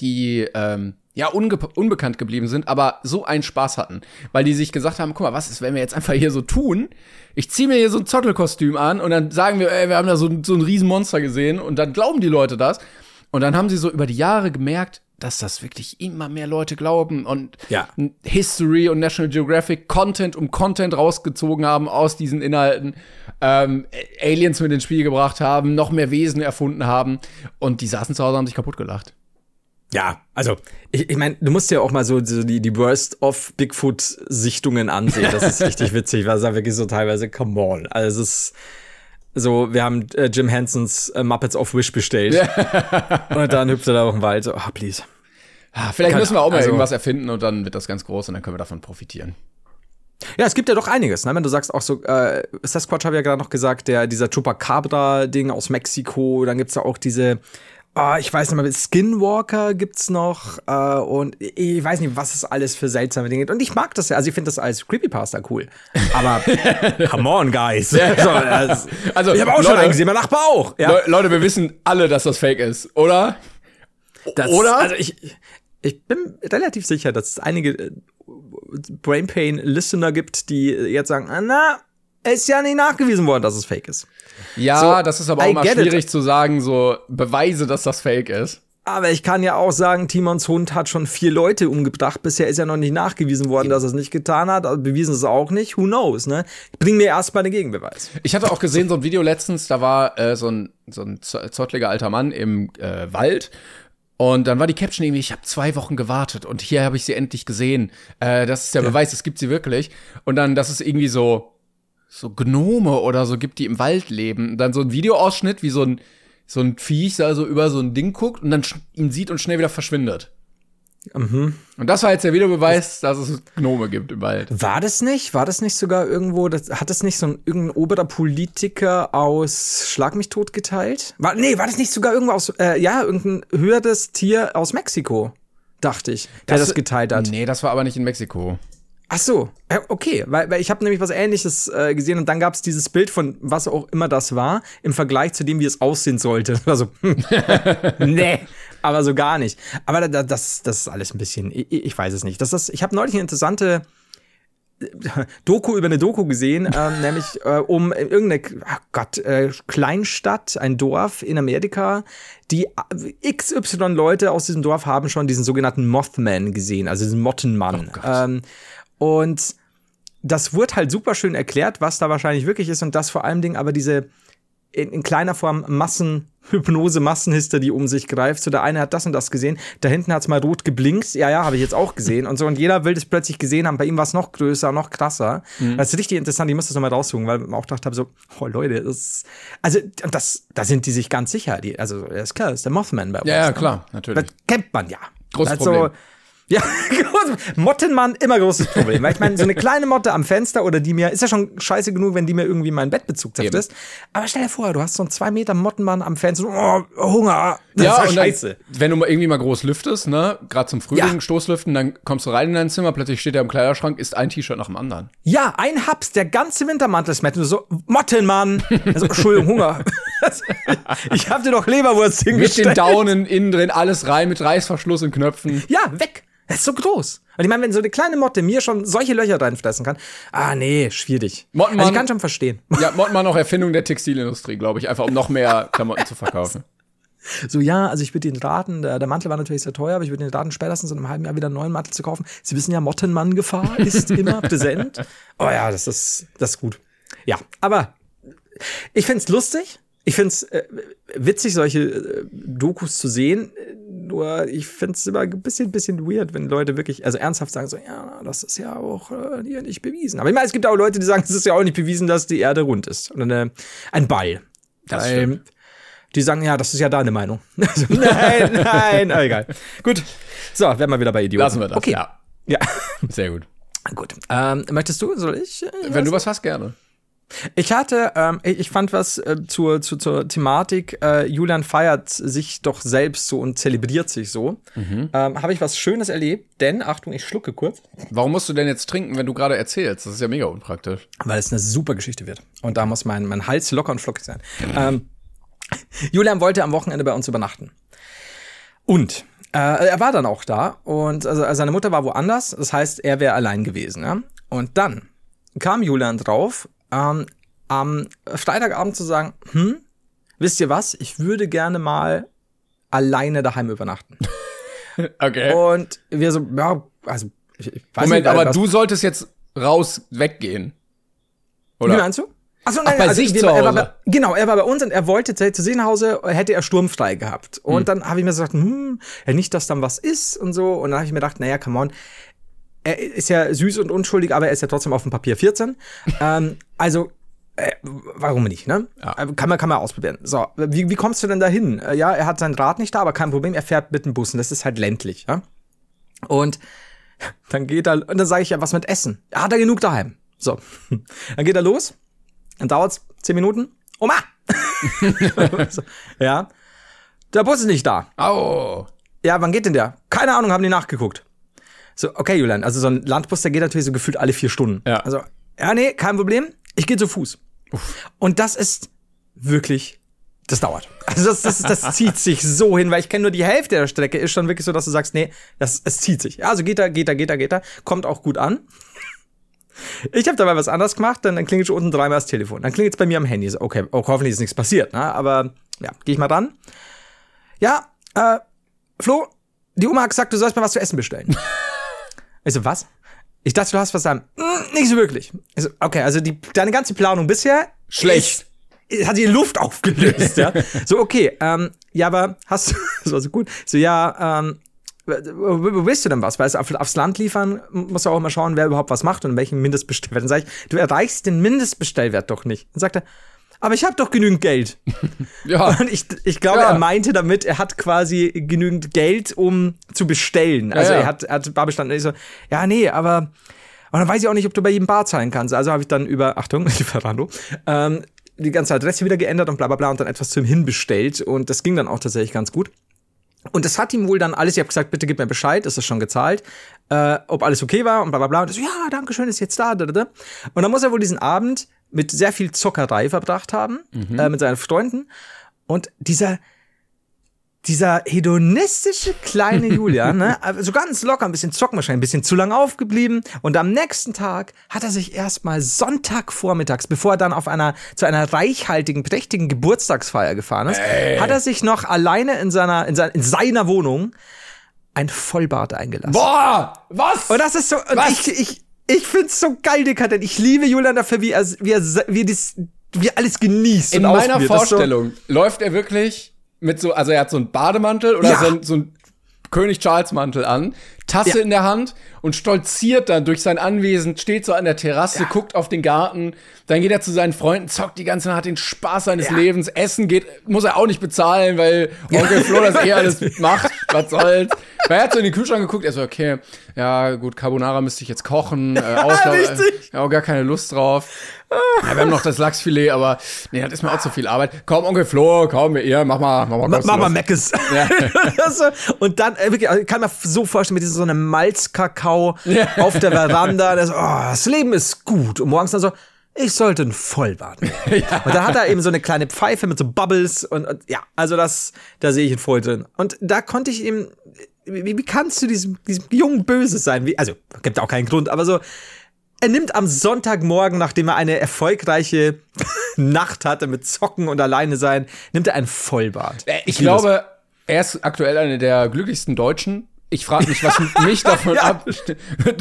die ähm, ja unge unbekannt geblieben sind, aber so einen Spaß hatten. Weil die sich gesagt haben, guck mal, was ist, wenn wir jetzt einfach hier so tun? Ich ziehe mir hier so ein Zottelkostüm an und dann sagen wir, ey, wir haben da so, so ein Riesenmonster gesehen und dann glauben die Leute das. Und dann haben sie so über die Jahre gemerkt, dass das wirklich immer mehr Leute glauben und Ja. History und National Geographic Content um Content rausgezogen haben aus diesen Inhalten, ähm, Aliens mit ins Spiel gebracht haben, noch mehr Wesen erfunden haben und die saßen zu Hause und haben sich kaputt gelacht. Ja, also, ich, ich meine, du musst ja auch mal so, so die, die Worst of Bigfoot-Sichtungen ansehen. Das ist (laughs) richtig witzig, weil es da wirklich so teilweise, come on. Also, es ist so, wir haben äh, Jim Hensons äh, Muppets of Wish bestellt. (laughs) und dann hüpft er da auch im Wald. So, ah, please. Ah, Vielleicht Keine müssen wir auch mal also- irgendwas erfinden und dann wird das ganz groß und dann können wir davon profitieren. Ja, es gibt ja doch einiges, ne? Wenn du sagst auch so, äh, Sasquatch habe ich ja gerade noch gesagt, der, dieser Chupacabra-Ding aus Mexiko, dann gibt's ja auch diese, ah, ich weiß nicht mehr, Skinwalker gibt's noch, äh, und ich weiß nicht, was es alles für seltsame Dinge gibt. Und ich mag das ja, also ich finde das als Creepypasta cool. Aber (laughs) come on, guys. (laughs) so, das, Also, ich habe auch schon Leute- einen gesehen, mein Nachbar auch. Ja. Le Leute, wir wissen alle, dass das Fake ist, oder? Das, Oder? Also ich, ich bin relativ sicher, dass es einige äh, Brain Pain Listener gibt, die jetzt sagen, na, ist ja nicht nachgewiesen worden, dass es fake ist. Ja, So, das ist aber auch mal get it. schwierig zu sagen, so Beweise, dass das Fake ist. Aber ich kann ja auch sagen, Timons Hund hat schon vier Leute umgebracht. Bisher ist ja noch nicht nachgewiesen worden, dass er es nicht getan hat. Also bewiesen ist es auch nicht. Who knows, ne? Bring mir erstmal den Gegenbeweis. Ich hatte auch gesehen, so ein Video letztens, da war äh, so ein, so ein zottliger alter Mann im äh, Wald. Und dann war die Caption irgendwie, ich habe zwei Wochen gewartet und hier habe ich sie endlich gesehen. Äh, das ist der ja. Beweis, es gibt sie wirklich. Und dann, das ist irgendwie so, so Gnome oder so gibt, die im Wald leben. Und dann so ein Videoausschnitt, wie so ein so ein Viech da so über so ein Ding guckt und dann ihn sieht und schnell wieder verschwindet. Mhm. Und das war jetzt der Videobeweis, dass es Gnome gibt im Wald. War das nicht? War das nicht sogar irgendwo, das, hat das nicht so ein irgendein oberer Politiker aus Schlag mich tot geteilt? War, nee, war das nicht sogar irgendwo aus, äh, ja, irgendein höheres Tier aus Mexiko? Dachte ich, der das, das geteilt hat. Nee, das war aber nicht in Mexiko. Ach so, okay, weil, weil ich habe nämlich was Ähnliches äh, gesehen und dann gab es dieses Bild von was auch immer das war im Vergleich zu dem, wie es aussehen sollte. (laughs) Also (laughs) nee, aber so gar nicht. Aber da, das, das ist alles ein bisschen, ich, ich weiß es nicht. Das ist, ich habe neulich eine interessante äh, Doku über eine Doku gesehen, äh, (laughs) nämlich äh, um irgendeine oh Gott, äh, Kleinstadt, ein Dorf in Amerika, die äh, XY Leute aus diesem Dorf haben schon diesen sogenannten Mothman gesehen, also diesen Mottenmann. Oh ähm, und das wurde halt super schön erklärt, was da wahrscheinlich wirklich ist und das vor allen Dingen aber diese in, in kleiner Form Massenhypnose, Massenhysterie um sich greift. So der eine hat das und das gesehen, da hinten hat's mal rot geblinkt. Ja, ja, habe ich jetzt auch gesehen und so und jeder will das plötzlich gesehen haben. Bei ihm war es noch größer, noch krasser. Mhm. Das ist richtig interessant. Ich muss das nochmal raussuchen, weil man auch gedacht habe so, oh Leute, das also das da sind die sich ganz sicher. Die, also ist klar, ist der Mothman bei uns. Ja, ja, ne? klar, natürlich. Das kennt man ja. Großes also, Problem. Ja, (laughs) Mottenmann, immer großes Problem. Weil ich meine, so eine kleine Motte am Fenster oder die mir, ist ja schon scheiße genug, wenn die mir irgendwie meinen Bettbezug zerfrisst. Aber stell dir vor, du hast so einen zwei Meter Mottenmann am Fenster, oh, Hunger. Das ja, ja scheiße. Dann, wenn du mal irgendwie mal groß lüftest, ne, gerade zum Frühling, ja. Stoßlüften, dann kommst du rein in dein Zimmer, plötzlich steht er im Kleiderschrank, ist ein T-Shirt nach dem anderen. Ja, ein Haps, der ganze Wintermantel ist und so, Mottenmann. Also, Entschuldigung, Hunger. (laughs) ich hab dir doch Leberwurst hingestellt. Mit den Daunen innen drin, alles rein, mit Reißverschluss und Knöpfen. Ja, weg. Das ist so groß. Und ich meine, wenn so eine kleine Motte mir schon solche Löcher reinfressen kann, ah nee, schwierig. Mottenmann, also ich kann schon verstehen. Ja, Mottenmann auch Erfindung der Textilindustrie, glaube ich, einfach um noch mehr Klamotten zu verkaufen. (laughs) So, ja, also ich würde Ihnen raten, der, der, Mantel war natürlich sehr teuer, aber ich würde Ihnen raten, spätestens in einem halben Jahr wieder einen neuen Mantel zu kaufen. Sie wissen ja, Mottenmann-Gefahr (laughs) ist immer präsent. Oh ja, das ist, das ist gut. Ja, aber ich find's lustig. Ich find's äh, witzig, solche äh, Dokus zu sehen. Nur ich finde es immer ein bisschen, bisschen weird, wenn Leute wirklich, also ernsthaft sagen so, ja, das ist ja auch äh, hier nicht bewiesen. Aber ich meine, es gibt auch Leute, die sagen, es ist ja auch nicht bewiesen, dass die Erde rund ist. Und eine, ein Ball. Das Weil, stimmt. Die sagen, ja, das ist ja deine Meinung. (laughs) Also, nein, nein, (laughs) oh, egal. Gut. So, werden wir wieder bei Idioten. Lassen wir das. Okay. Ja. ja. Sehr gut. Gut. Ähm, möchtest du? Soll ich? Äh, Wenn du was hast, gerne. Ich hatte, ähm, ich fand was äh, zur, zur, zur Thematik, äh, Julian feiert sich doch selbst so und zelebriert sich so. Mhm. Ähm, Habe ich was Schönes erlebt, denn, Achtung, ich schlucke kurz. Warum musst du denn jetzt trinken, wenn du gerade erzählst? Das ist ja mega unpraktisch. Weil es eine super Geschichte wird. Und da muss mein, mein Hals locker und flockig sein. Mhm. Ähm, (laughs) Julian wollte am Wochenende bei uns übernachten. Und äh, er war dann auch da und also, seine Mutter war woanders, das heißt, er wäre allein gewesen. Ja? Und dann kam Julian drauf, ähm, am Freitagabend zu sagen, hm, wisst ihr was, ich würde gerne mal alleine daheim übernachten. (laughs) okay. Und wir so, ja, also, ich, ich weiß Moment, nicht, aber du solltest jetzt raus weggehen. Oder? Wie meinst du? Achso, nein, Ach, bei also, sich wir, zu Hause. Er bei, genau, er war bei uns und er wollte zu sich nach Hause, hätte er sturmfrei gehabt. Und hm. dann habe ich mir gesagt, hm, ja, nicht, dass dann was ist und so. Und dann habe ich mir gedacht, naja, come on, er ist ja süß und unschuldig, aber er ist ja trotzdem auf dem Papier 14. (laughs) ähm, also, äh, warum nicht, ne? Ja. Äh, kann man, kann man ausprobieren. So, wie, wie kommst du denn da hin? Äh, ja, er hat sein Rad nicht da, aber kein Problem, er fährt mit dem Bus und das ist halt ländlich, ja? Und (laughs) dann geht er, und dann sage ich ja, was mit Essen? Hat er genug daheim. So, (laughs) dann geht er los, dann dauert's zehn Minuten. Oma! (laughs) ja, der Bus ist nicht da. Au. Ja, wann geht denn der? Keine Ahnung, haben die nachgeguckt. So, okay, Julian, also so ein Landbus, der geht natürlich so gefühlt alle vier Stunden. Ja. Also, ja, nee, kein Problem. Ich gehe zu Fuß. Uff. Und das ist wirklich, das dauert. Also das, das, das zieht (laughs) sich so hin, weil ich kenne nur die Hälfte der Strecke, ist schon wirklich so, dass du sagst, nee, das, es zieht sich. Also geht da, geht da, geht da, geht da, kommt auch gut an. Ich habe dabei was anderes gemacht, dann, dann klingelt schon unten dreimal das Telefon. Dann klingelt es bei mir am Handy. So, okay, oh, hoffentlich ist nichts passiert, ne? Aber ja, gehe ich mal dran. Ja, äh, Flo, die Oma hat gesagt, du sollst mir was zu essen bestellen. (laughs) ich so, was? Ich dachte, du hast was sagen. Hm, nicht so wirklich. Ich so, okay, also die, deine ganze Planung bisher Schlecht. Ist, hat die Luft aufgelöst, ja. (laughs) So, okay, ähm, ja, aber hast du, (laughs) das war so gut. So, ja, ähm, wo willst du denn was? Weil es auf, aufs Land liefern muss er auch immer schauen, wer überhaupt was macht und in welchem Mindestbestellwert. Dann sage ich, du erreichst den Mindestbestellwert doch nicht. Dann sagt er, aber ich habe doch genügend Geld. (laughs) Ja. Und ich, ich glaube, Ja. er meinte damit, er hat quasi genügend Geld, um zu bestellen. Also ja. er hat, er hat Bar bestanden. Und ich so, ja, nee, aber und dann weiß ich auch nicht, ob du bei jedem Bar zahlen kannst. Also habe ich dann über, Achtung, (laughs) Lieferando, ähm, die ganze Adresse wieder geändert und bla bla bla und dann etwas zum Hinbestellt. Und das ging dann auch tatsächlich ganz gut. Und das hat ihm wohl dann alles, ich habe gesagt, bitte gib mir Bescheid, ist das schon gezahlt, äh, ob alles okay war und bla bla bla. Und er so, ja, danke schön, ist jetzt da. Da, da, da. Und dann muss er wohl diesen Abend mit sehr viel Zockerei verbracht haben, äh, mit seinen Freunden. Und dieser, dieser hedonistische kleine (laughs) Julian, ne, aber so ganz locker, ein bisschen zocken wahrscheinlich, ein bisschen zu lang aufgeblieben. Und am nächsten Tag hat er sich erstmal Sonntagvormittags, bevor er dann auf einer, zu einer reichhaltigen, prächtigen Geburtstagsfeier gefahren ist, hat er sich noch alleine in seiner, in seiner, in seiner Wohnung ein Vollbart eingelassen. Boah, was? Und das ist so, und Was? ich, ich, ich find's so geil, dekadent. Ich liebe Julian dafür, wie er, wie er, wie er, dies, wie er alles genießt. In meiner. Das Vorstellung läuft er wirklich mit so, also er hat so einen Bademantel oder Ja. so, ein, so ein König Charles Mantel an, Tasse Ja. in der Hand und stolziert dann durch sein Anwesen, steht so an der Terrasse, guckt auf den Garten, dann geht er zu seinen Freunden, zockt die ganze Nacht, hat den Spaß seines Ja. Lebens, Essen geht, muss er auch nicht bezahlen, weil Onkel Flo das eh alles (laughs) macht, was soll's. Weil er hat so in den Kühlschrank geguckt, er so, okay, ja gut, Carbonara müsste ich jetzt kochen, äh, (laughs) Auslauf, äh, ja, auch gar keine Lust drauf. Ja, wir haben noch das Lachsfilet, aber nee, das ist mir auch zu viel Arbeit. Komm, Onkel Flo, komm, ihr, mach mal, mach mal Ma- kostenlos. Mama Meckes. (laughs) Also, und dann, äh, wirklich, ich kann mir so vorstellen, mit diesem so einem Malzkakao auf der Veranda. So, (laughs) oh, das Leben ist gut. Und morgens dann so, ich sollte ein Vollbart nehmen. (laughs) Und dann hat er eben so eine kleine Pfeife mit so Bubbles und, und ja, also das, da sehe ich ihn voll drin. Und da konnte ich ihm, wie, wie kannst du diesem, diesem Jungen Böses sein? Wie, also, gibt auch keinen Grund, aber so, er nimmt am Sonntagmorgen, nachdem er eine erfolgreiche (laughs) Nacht hatte mit Zocken und alleine sein, nimmt er ein Vollbart. Äh, Ich es. glaube, er ist aktuell einer der glücklichsten Deutschen. Ich frage mich, was (laughs) mich davon Ja. ab.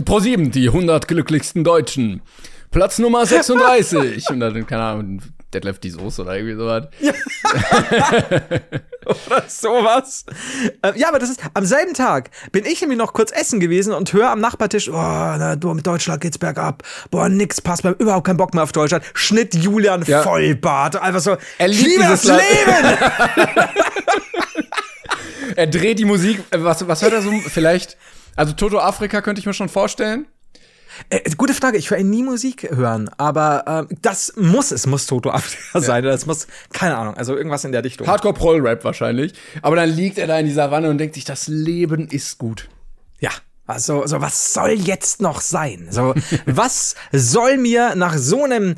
Pro 7, die 100 glücklichsten Deutschen. Platz Nummer 36. Und dann, keine Ahnung, Detlef die Soße oder irgendwie sowas. (laughs) oder sowas. Äh, ja, aber das ist, am selben Tag bin ich nämlich noch kurz essen gewesen und höre am Nachbartisch, oh, na, du, mit Deutschland geht's bergab. Boah, nix passt mir, überhaupt keinen Bock mehr auf Deutschland. Schnitt Julian Ja. Vollbart. Einfach so, Er liebt dieses. Leben. (laughs) Er dreht die Musik. äh, Was, was hört er so? Vielleicht. Also Toto Afrika könnte ich mir schon vorstellen. äh, gute Frage, ich höre nie Musik hören, aber ähm, das muss, es muss Toto Afrika sein. Das muss, keine Ahnung, also irgendwas in der Dichtung. Hardcore Prol Rap wahrscheinlich. Aber dann liegt er da in dieser Wanne und denkt sich, das Leben ist gut. Ja. Also, so, was soll jetzt noch sein? So, (laughs) was soll mir nach so einem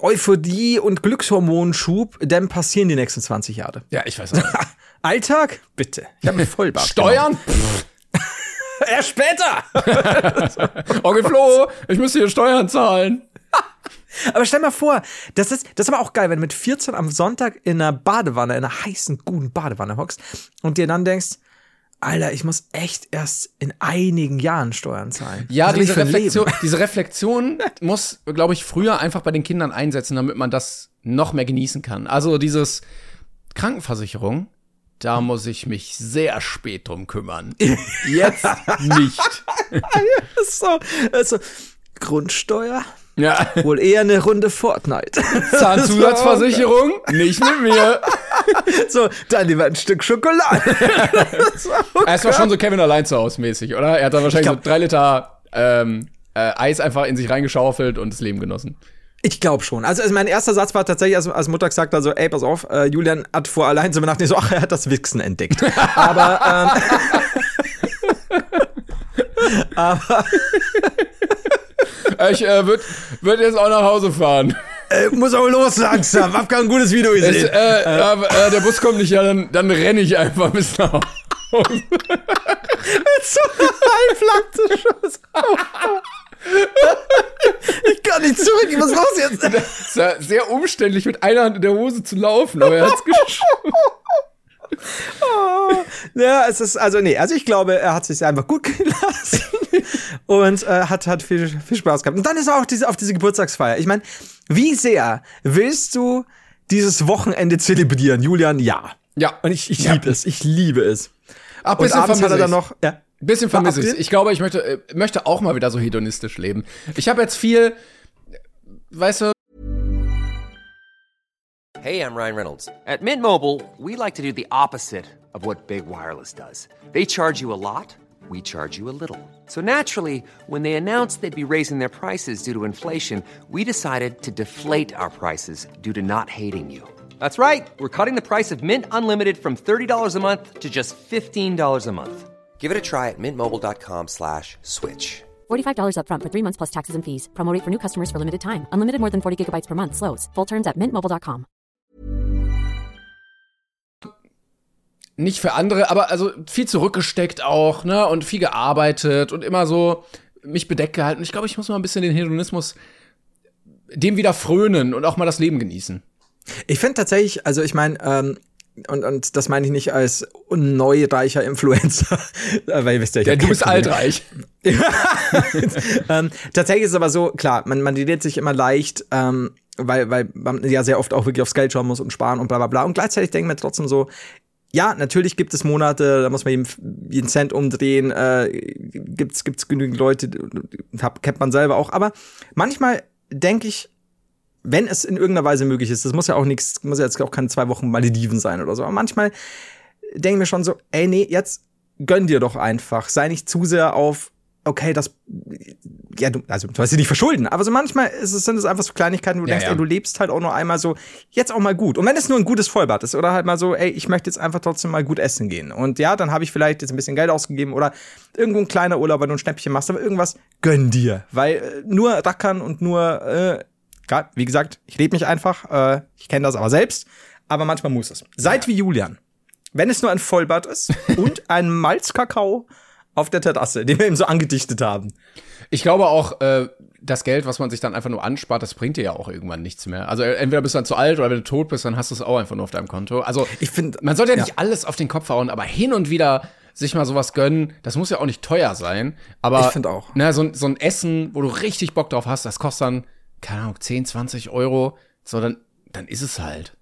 Euphorie- und Glückshormonschub denn passieren die nächsten 20 Jahre? Ja, ich weiß nicht. (laughs) Alltag? Bitte. Ich habe einen (laughs) Vollbart. Steuern? (laughs) Erst später! (laughs) Onkel Flo, ich müsste hier Steuern zahlen. Aber stell mal vor, das ist, das ist aber auch geil, wenn du mit 14 am Sonntag in einer Badewanne, in einer heißen, guten Badewanne hockst und dir dann denkst, Alter, ich muss echt erst in einigen Jahren Steuern zahlen. Ja, ich diese Reflexion, diese Reflexion muss, glaube ich, früher einfach bei den Kindern einsetzen, damit man das noch mehr genießen kann. Also dieses Krankenversicherung, da muss ich mich sehr spät drum kümmern. (laughs) Jetzt nicht. (laughs) So, das ist so, Grundsteuer? Ja. Wohl eher eine Runde Fortnite. (laughs) Zahnzusatzversicherung? Nicht mit mir. so, dann lieber ein Stück Schokolade. Es war schon so Kevin allein zu Hause mäßig, oder? Er hat da wahrscheinlich Ich glaub- so drei Liter ähm, äh, Eis einfach in sich reingeschaufelt und das Leben genossen. Ich glaube schon. Also, also mein erster Satz war tatsächlich, als, als Mutter gesagt hat, so, ey, pass auf, äh, Julian hat vor allein zu übernachten, so, ach, er hat das Wichsen entdeckt. (laughs) Aber, ähm, (laughs) aber (laughs) Ich äh, würde würd jetzt auch nach Hause fahren. äh, muss auch los langsam. Hab kein gutes Video Es, gesehen. äh, aber, äh, der Bus kommt nicht, ja, dann, dann renne ich einfach bis nach Hause. so halbplantisches. Ich kann nicht zurück, ich muss los jetzt. (laughs) Es war sehr umständlich, mit einer Hand in der Hose zu laufen, aber er hat's geschafft. (laughs) Ja, es ist, also nee, also ich glaube, er hat sich einfach gut gelassen (laughs) und äh, hat, hat viel, viel Spaß gehabt. Und dann ist er auch diese, auf diese Geburtstagsfeier. Ich meine, wie sehr willst du dieses Wochenende zelebrieren, Julian? Ja. Ja. Und ich, ich Ja. liebe es, ich liebe es. Ach, Und abends hat er dann noch, ja. Bisschen vermisse ich Ich glaube, ich möchte, äh, möchte auch mal wieder so hedonistisch leben. Ich habe jetzt viel, weißt du, Hey, I'm Ryan Reynolds. At Mint Mobile, we like to do the opposite of what Big Wireless does. They charge you a lot, we charge you a little. So naturally, when they announced they'd be raising their prices due to inflation, we decided to deflate our prices due to not hating you. That's right. We're cutting the price of Mint Unlimited from $30 a month to just $15 a month. Give it a try at mintmobile.com slash switch. $45 upfront for three months plus taxes and fees. Promo rate for new customers for limited time. Unlimited more than 40 gigabytes per month. Slows. Full terms at mintmobile.com. nicht für andere, aber also viel zurückgesteckt auch, ne, und viel gearbeitet und immer so mich bedeckt gehalten. Ich glaube, ich muss mal ein bisschen den Hedonismus dem wieder frönen und auch mal das Leben genießen. Ich finde tatsächlich, also ich meine, ähm, und, und das meine ich nicht als neureicher Influencer, (laughs) weil ihr wisst ja, ich Ja, du bist Problem. altreich. (laughs) ähm, tatsächlich ist es aber so, klar, man, man redet sich immer leicht, ähm, weil, weil man ja sehr oft auch wirklich aufs Geld schauen muss und sparen und bla bla bla. Und gleichzeitig denken wir trotzdem so, ja, natürlich gibt es Monate, da muss man jeden, jeden Cent umdrehen, äh, gibt's, gibt's genügend Leute, hab, kennt man selber auch. Aber manchmal denke ich, wenn es in irgendeiner Weise möglich ist, das muss ja auch nichts, muss ja jetzt auch keine zwei Wochen Malediven sein oder so, aber manchmal denken wir schon so, ey, nee, jetzt gönn dir doch einfach. Sei nicht zu sehr auf, okay, das, ja, du, also du hast sie nicht verschulden, aber so manchmal ist es, sind es einfach so Kleinigkeiten, wo du Ja, denkst, ja. ey, du lebst halt auch nur einmal so, jetzt auch mal gut. Und wenn es nur ein gutes Vollbad ist oder halt mal so, ey, ich möchte jetzt einfach trotzdem mal gut essen gehen. Und ja, dann habe ich vielleicht jetzt ein bisschen Geld ausgegeben oder irgendwo ein kleiner Urlaub, weil du ein Schnäppchen machst, aber irgendwas gönn dir. Weil äh, nur rackern und nur, äh, ja, wie gesagt, ich lebe mich einfach, äh, ich kenne das aber selbst, aber manchmal muss es. Seid wie Julian. Wenn es nur ein Vollbad ist (laughs) und ein Malzkakao auf der Terrasse, den wir ihm so angedichtet haben. Ich glaube auch, äh, das Geld, was man sich dann einfach nur anspart, das bringt dir ja auch irgendwann nichts mehr. Also äh, entweder bist du dann zu alt oder wenn du tot bist, dann hast du es auch einfach nur auf deinem Konto. Also Ich find- man sollte ja ja. nicht alles auf den Kopf hauen, aber hin und wieder sich mal sowas gönnen, das muss ja auch nicht teuer sein. Aber Ich find auch. Ne, so, so ein Essen, wo du richtig Bock drauf hast, das kostet dann, keine Ahnung, 10, 20 Euro. So, dann, dann ist es halt.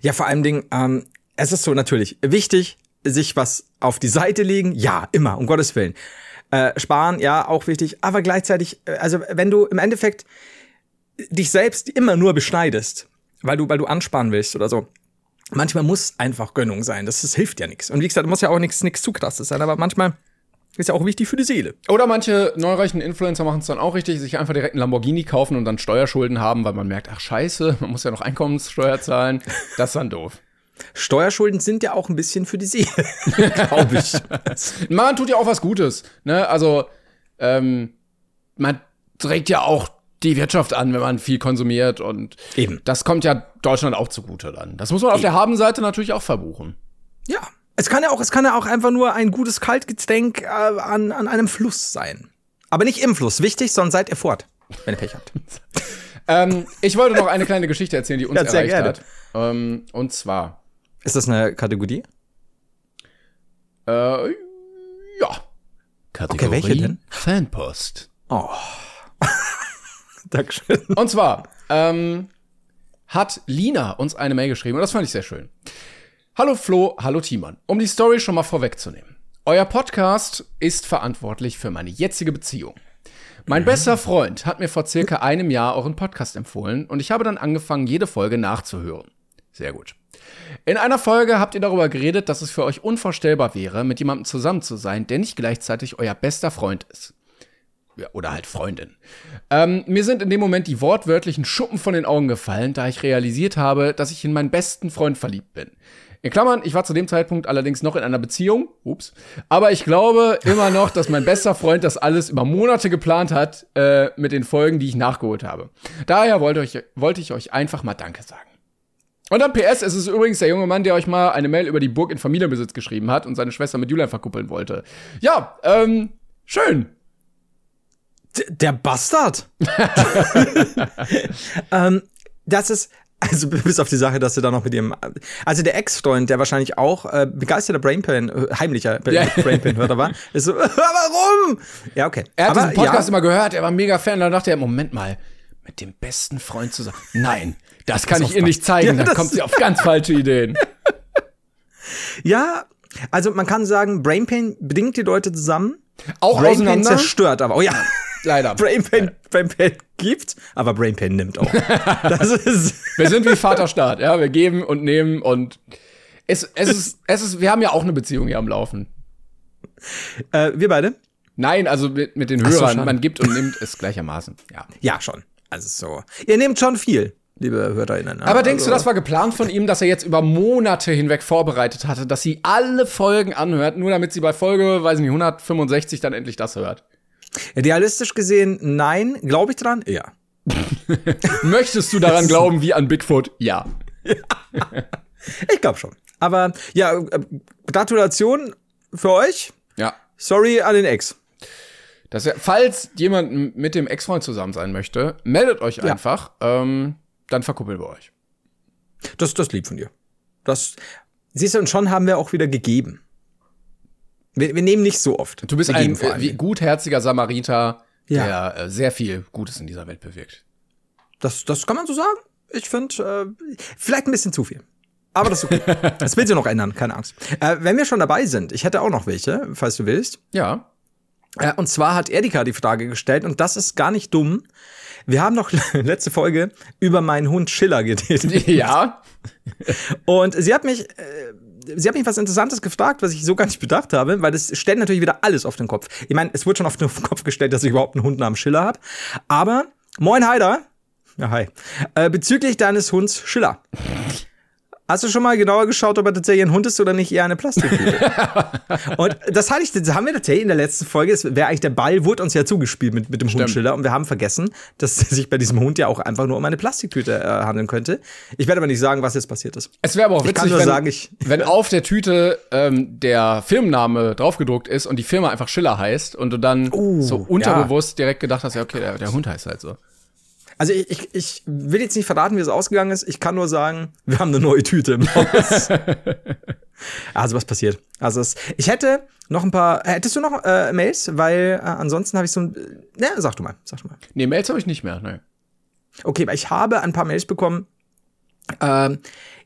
Ja, vor allem Dingen, ähm, es ist so natürlich wichtig, sich was auf die Seite legen. Ja, immer, um Gottes Willen. Äh, sparen, ja, auch wichtig. Aber gleichzeitig, äh, also wenn du im Endeffekt dich selbst immer nur beschneidest, weil du, weil du ansparen willst oder so. Manchmal muss einfach Gönnung sein. Das, das hilft ja nichts. Und wie gesagt, muss ja auch nichts nichts zu krasses sein, aber manchmal ist ja auch wichtig für die Seele. Oder manche neureichen Influencer machen es dann auch richtig, sich einfach direkt einen Lamborghini kaufen und dann Steuerschulden haben, weil man merkt, ach scheiße, man muss ja noch Einkommenssteuer zahlen. Das ist dann doof. Steuerschulden sind ja auch ein bisschen für die Seele, (laughs) glaube ich. Man tut ja auch was Gutes. Ne? Also, ähm, man trägt ja auch die Wirtschaft an, wenn man viel konsumiert und Eben. das kommt ja Deutschland auch zugute dann. Das muss man auf der Habenseite natürlich auch verbuchen. Ja. Es kann ja auch, es kann ja auch einfach nur ein gutes Kaltgetränk äh, an, an einem Fluss sein. Aber nicht im Fluss. Wichtig, sondern seid ihr fort, wenn ihr Pech habt. (laughs) Ähm, ich wollte noch eine kleine Geschichte erzählen, die uns Ja, sehr erreicht hat. Ähm, und zwar, Ist das eine Kategorie? äh, ja. Kategorie welche denn? Fanpost. (laughs) Dankeschön. Und zwar ähm, hat Lina uns eine Mail geschrieben und das fand ich sehr schön. Hallo Flo, hallo Timon. Um die Story schon mal vorwegzunehmen. Euer Podcast ist verantwortlich für meine jetzige Beziehung. Mein bester Freund hat mir vor circa einem Jahr euren Podcast empfohlen und ich habe dann angefangen, jede Folge nachzuhören. Sehr gut. In einer Folge habt ihr darüber geredet, dass es für euch unvorstellbar wäre, mit jemandem zusammen zu sein, der nicht gleichzeitig euer bester Freund ist. Ja, oder halt Freundin. Ähm, mir sind in dem Moment die wortwörtlichen Schuppen von den Augen gefallen, da ich realisiert habe, dass ich in meinen besten Freund verliebt bin. In Klammern, ich war zu dem Zeitpunkt allerdings noch in einer Beziehung. Ups. Aber ich glaube immer noch, dass mein bester Freund das alles über Monate geplant hat äh, mit den Folgen, die ich nachgeholt habe. Daher wollte, euch, wollte ich euch einfach mal Danke sagen. Und dann PS, es ist übrigens der junge Mann, der euch mal eine Mail über die Burg in Familienbesitz geschrieben hat und seine Schwester mit Julian verkuppeln wollte. Ja, ähm, schön. D der Bastard. (laughs) (laughs) ähm, das ist, Also bis auf die Sache, dass sie da noch mit ihrem, also der Ex-Freund, der wahrscheinlich auch äh, begeisterter Brainpan, äh, heimlicher Ja. Brainpan-Hörer war, (laughs) ist so, (laughs) warum? Ja, okay. Er hat Aber diesen Podcast ja, immer gehört, er war mega Fan. Dann dachte er, Moment mal, mit dem besten Freund zusammen. Nein, das kann ich ihr nicht zeigen. Ja, Dann das- kommt sie (laughs) auf ganz falsche Ideen. ja, also man kann sagen, Brainpan bringt die Leute zusammen. Auch Brainpan auseinander. zerstört aber. Oh ja, Leider. Brainpan, Brainpan gibt, aber Brainpan nimmt auch. (laughs) Das ist, Wir sind wie Vaterstaat, ja. Wir geben und nehmen und es, es ist, es ist, wir haben ja auch eine Beziehung hier am Laufen. äh, wir beide? Nein, also mit, mit den Ach so, Hörern, schade. man gibt und nimmt es gleichermaßen. Ja. Ja, schon. Also so. Ihr nehmt schon viel, liebe HörerInnen. ne? Aber denkst du, also, das war geplant von ihm, dass er jetzt über Monate hinweg vorbereitet hatte, dass sie alle Folgen anhört, nur damit sie bei Folge, weiß nicht, 165 dann endlich das hört? Realistisch gesehen, nein. Glaube ich dran? Ja. (laughs) Möchtest du daran glauben wie an Bigfoot? Ja. (laughs) Ich glaube schon. Aber ja, äh, Gratulation für euch. Ja. Sorry an den Ex. Das, falls jemand mit dem Ex-Freund zusammen sein möchte, meldet euch einfach. Ähm, dann verkuppeln wir euch. Das das lieb von dir. Das siehst du und schon haben wir auch wieder gegeben. Wir, wir nehmen nicht so oft. Du bist wir ein äh, gutherziger Samariter, Ja. der äh, sehr viel Gutes in dieser Welt bewirkt. Das das kann man so sagen. Ich finde äh, vielleicht ein bisschen zu viel. Aber das ist okay. (laughs) das will sie noch ändern, keine Angst. Äh, wenn wir schon dabei sind, ich hätte auch noch welche, falls du willst. Ja. Äh, und zwar hat Erika die Frage gestellt, und das ist gar nicht dumm. Wir haben noch (laughs) letzte Folge über meinen Hund Schiller geredet. Ja. Und sie hat mich, äh, sie hat mich was Interessantes gefragt, was ich so gar nicht bedacht habe, weil das stellt natürlich wieder alles auf den Kopf. Ich meine, es wurde schon auf den Kopf gestellt, dass ich überhaupt einen Hund namens Schiller habe. Aber, moin Heider, ja hi, äh, bezüglich deines Hunds Schiller. Hast du schon mal genauer geschaut, ob er tatsächlich ein Hund ist oder nicht eher eine Plastiktüte? (laughs) und das hatte ich, das haben wir tatsächlich in der letzten Folge, es wäre eigentlich der Ball, wurde uns ja zugespielt mit, mit dem Hund Stimmt. Schiller und wir haben vergessen, dass es (laughs) sich bei diesem Hund ja auch einfach nur um eine Plastiktüte äh, handeln könnte. Ich werde aber nicht sagen, was jetzt passiert ist. Es wäre aber auch Ich witzig, kann nur wenn, sagen, ich- (laughs) wenn auf der Tüte ähm, der Firmenname draufgedruckt ist und die Firma einfach Schiller heißt und du dann Oh, so unterbewusst direkt gedacht hast, ja, okay, der, der Hund heißt halt so. Also ich, ich, ich will jetzt nicht verraten, wie es ausgegangen ist. Ich kann nur sagen, wir haben eine neue Tüte im Haus. (laughs) also was passiert? Also es, ich hätte noch ein paar. Hättest du noch äh, Mails? Weil äh, ansonsten habe ich so ein. äh, Ja, sag du mal, sag du mal. Nee, Mails habe ich nicht mehr, ne. Okay, weil ich habe ein paar Mails bekommen, ähm,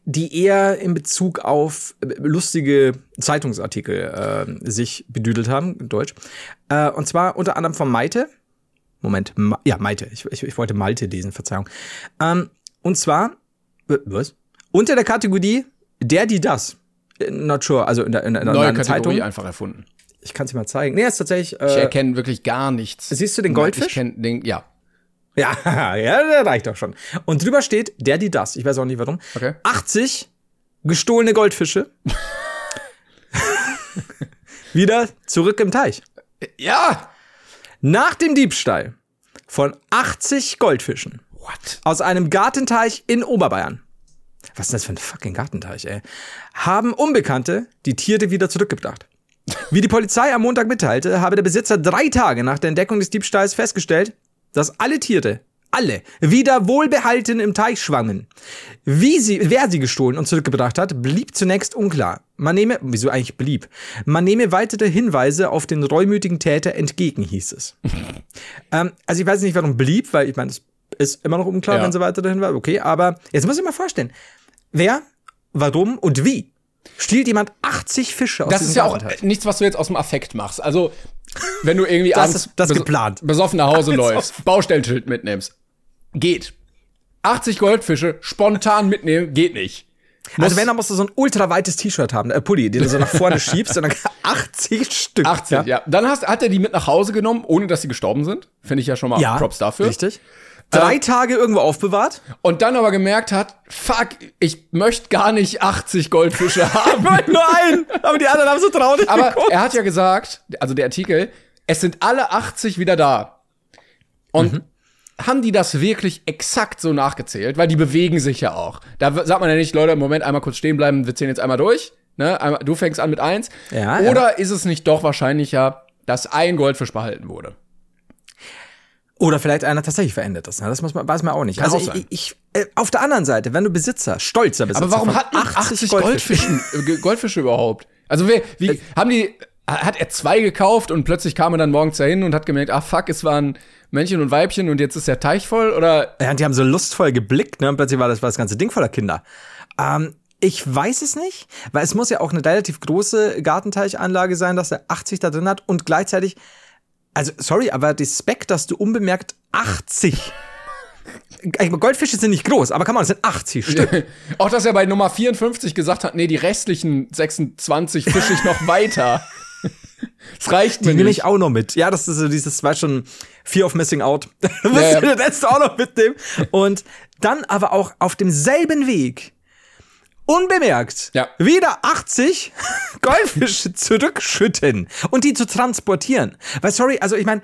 die eher in Bezug auf äh, lustige Zeitungsartikel äh, sich bedüdelt haben, in Deutsch. Äh, und zwar unter anderem von Maite. Moment, Ma ja, Maite. Ich, ich, ich wollte Malte lesen, Verzeihung. Ähm, und zwar, was? Unter der Kategorie der, die, das. Äh, Not sure, also in der, in der, in Neue einer Kategorie Zeitung. einfach erfunden. Ich kann es dir mal zeigen. Nee, ist tatsächlich. Ich Äh, erkenne wirklich gar nichts. Siehst du den Goldfisch? Ich kenne den, ja. Ja, (laughs) ja, der reicht doch schon. Und drüber steht der, die, das. Ich weiß auch nicht warum. Okay. 80 gestohlene Goldfische. (laughs) Wieder zurück im Teich. Ja! Nach dem Diebstahl von 80 Goldfischen What? aus einem Gartenteich in Oberbayern. Was ist das für ein fucking Gartenteich, ey? Haben Unbekannte die Tiere wieder zurückgebracht. (laughs) Wie die Polizei am Montag mitteilte, habe der Besitzer drei Tage nach der Entdeckung des Diebstahls festgestellt, dass alle Tiere, alle, wieder wohlbehalten im Teich schwammen. Wie sie, wer sie gestohlen und zurückgebracht hat, blieb zunächst unklar. Man nehme, wieso eigentlich blieb? Man nehme weitere Hinweise auf den reumütigen Täter entgegen, hieß es. (laughs) ähm, also ich weiß nicht, warum blieb, weil ich meine, es ist immer noch unklar, Ja. wenn sie weitere Hinweise, okay, aber jetzt muss ich mal vorstellen, wer, warum und wie stiehlt jemand 80 Fische aus Das ist ja auch äh, nichts, was du jetzt aus dem Affekt machst. Also, wenn du irgendwie Das abends ist- das beso- geplant. besoffen nach Hause (laughs) läufst, Baustellenschild mitnimmst, geht. 80 Goldfische spontan mitnehmen, geht nicht. Also Muss- wenn, dann musst du so ein ultra weites T-Shirt haben, äh, Pulli, den du so nach vorne (laughs) schiebst und dann (laughs) 80 Stück. 18, ja. Dann hast, hat er die mit nach Hause genommen, ohne dass sie gestorben sind. Finde ich ja schon mal Ja, Props dafür. Richtig. Drei Ähm, Tage irgendwo aufbewahrt. Und dann aber gemerkt hat, fuck, ich möchte gar nicht 80 Goldfische (laughs) haben. Nur einen, aber die anderen haben so traurig aber geguckt. er hat ja gesagt, also der Artikel, es sind alle 80 wieder da. Und Mhm. Haben die das wirklich exakt so nachgezählt? Weil die bewegen sich ja auch. Da sagt man ja nicht, Leute, im Moment einmal kurz stehen bleiben, wir zählen jetzt einmal durch. Ne? Du fängst an mit eins. Ja, Oder ist es nicht doch wahrscheinlicher, dass ein Goldfisch behalten wurde? Oder vielleicht einer tatsächlich verendet ist. Ne? Das muss man, weiß man auch nicht. Kann also auch ich, ich, äh, auf der anderen Seite, wenn du Besitzer, stolzer Besitzer Aber warum hat man 80 Goldfischen, äh, Goldfische überhaupt? Also wer, wie, haben die, hat er zwei gekauft und plötzlich kam er dann morgens dahin und hat gemerkt, ah fuck, es waren Männchen und Weibchen und jetzt ist der Teich voll oder? Ja, und die haben so lustvoll geblickt, ne? Und plötzlich war das, war das ganze Ding voller Kinder. Ähm, ich weiß es nicht, weil es muss ja auch eine relativ große Gartenteichanlage sein, dass er 80 da drin hat und gleichzeitig, also sorry, aber die Spec, dass du unbemerkt 80 Goldfische sind nicht groß, aber kann man, das sind 80 Stück. (laughs) Auch dass er bei Nummer 54 gesagt hat, nee, die restlichen 26 fische ich noch weiter. (laughs) Das reicht mir Die nehme ich auch noch mit. Ja, das ist so dieses, war schon Fear of Missing Out. (laughs) Das musst Ja, du ja. den letzten auch noch mitnehmen. Und dann aber auch auf demselben Weg, unbemerkt, Ja. wieder 80 (laughs) Goldfische zurückschütten und die zu transportieren. Weil, sorry, also ich meine,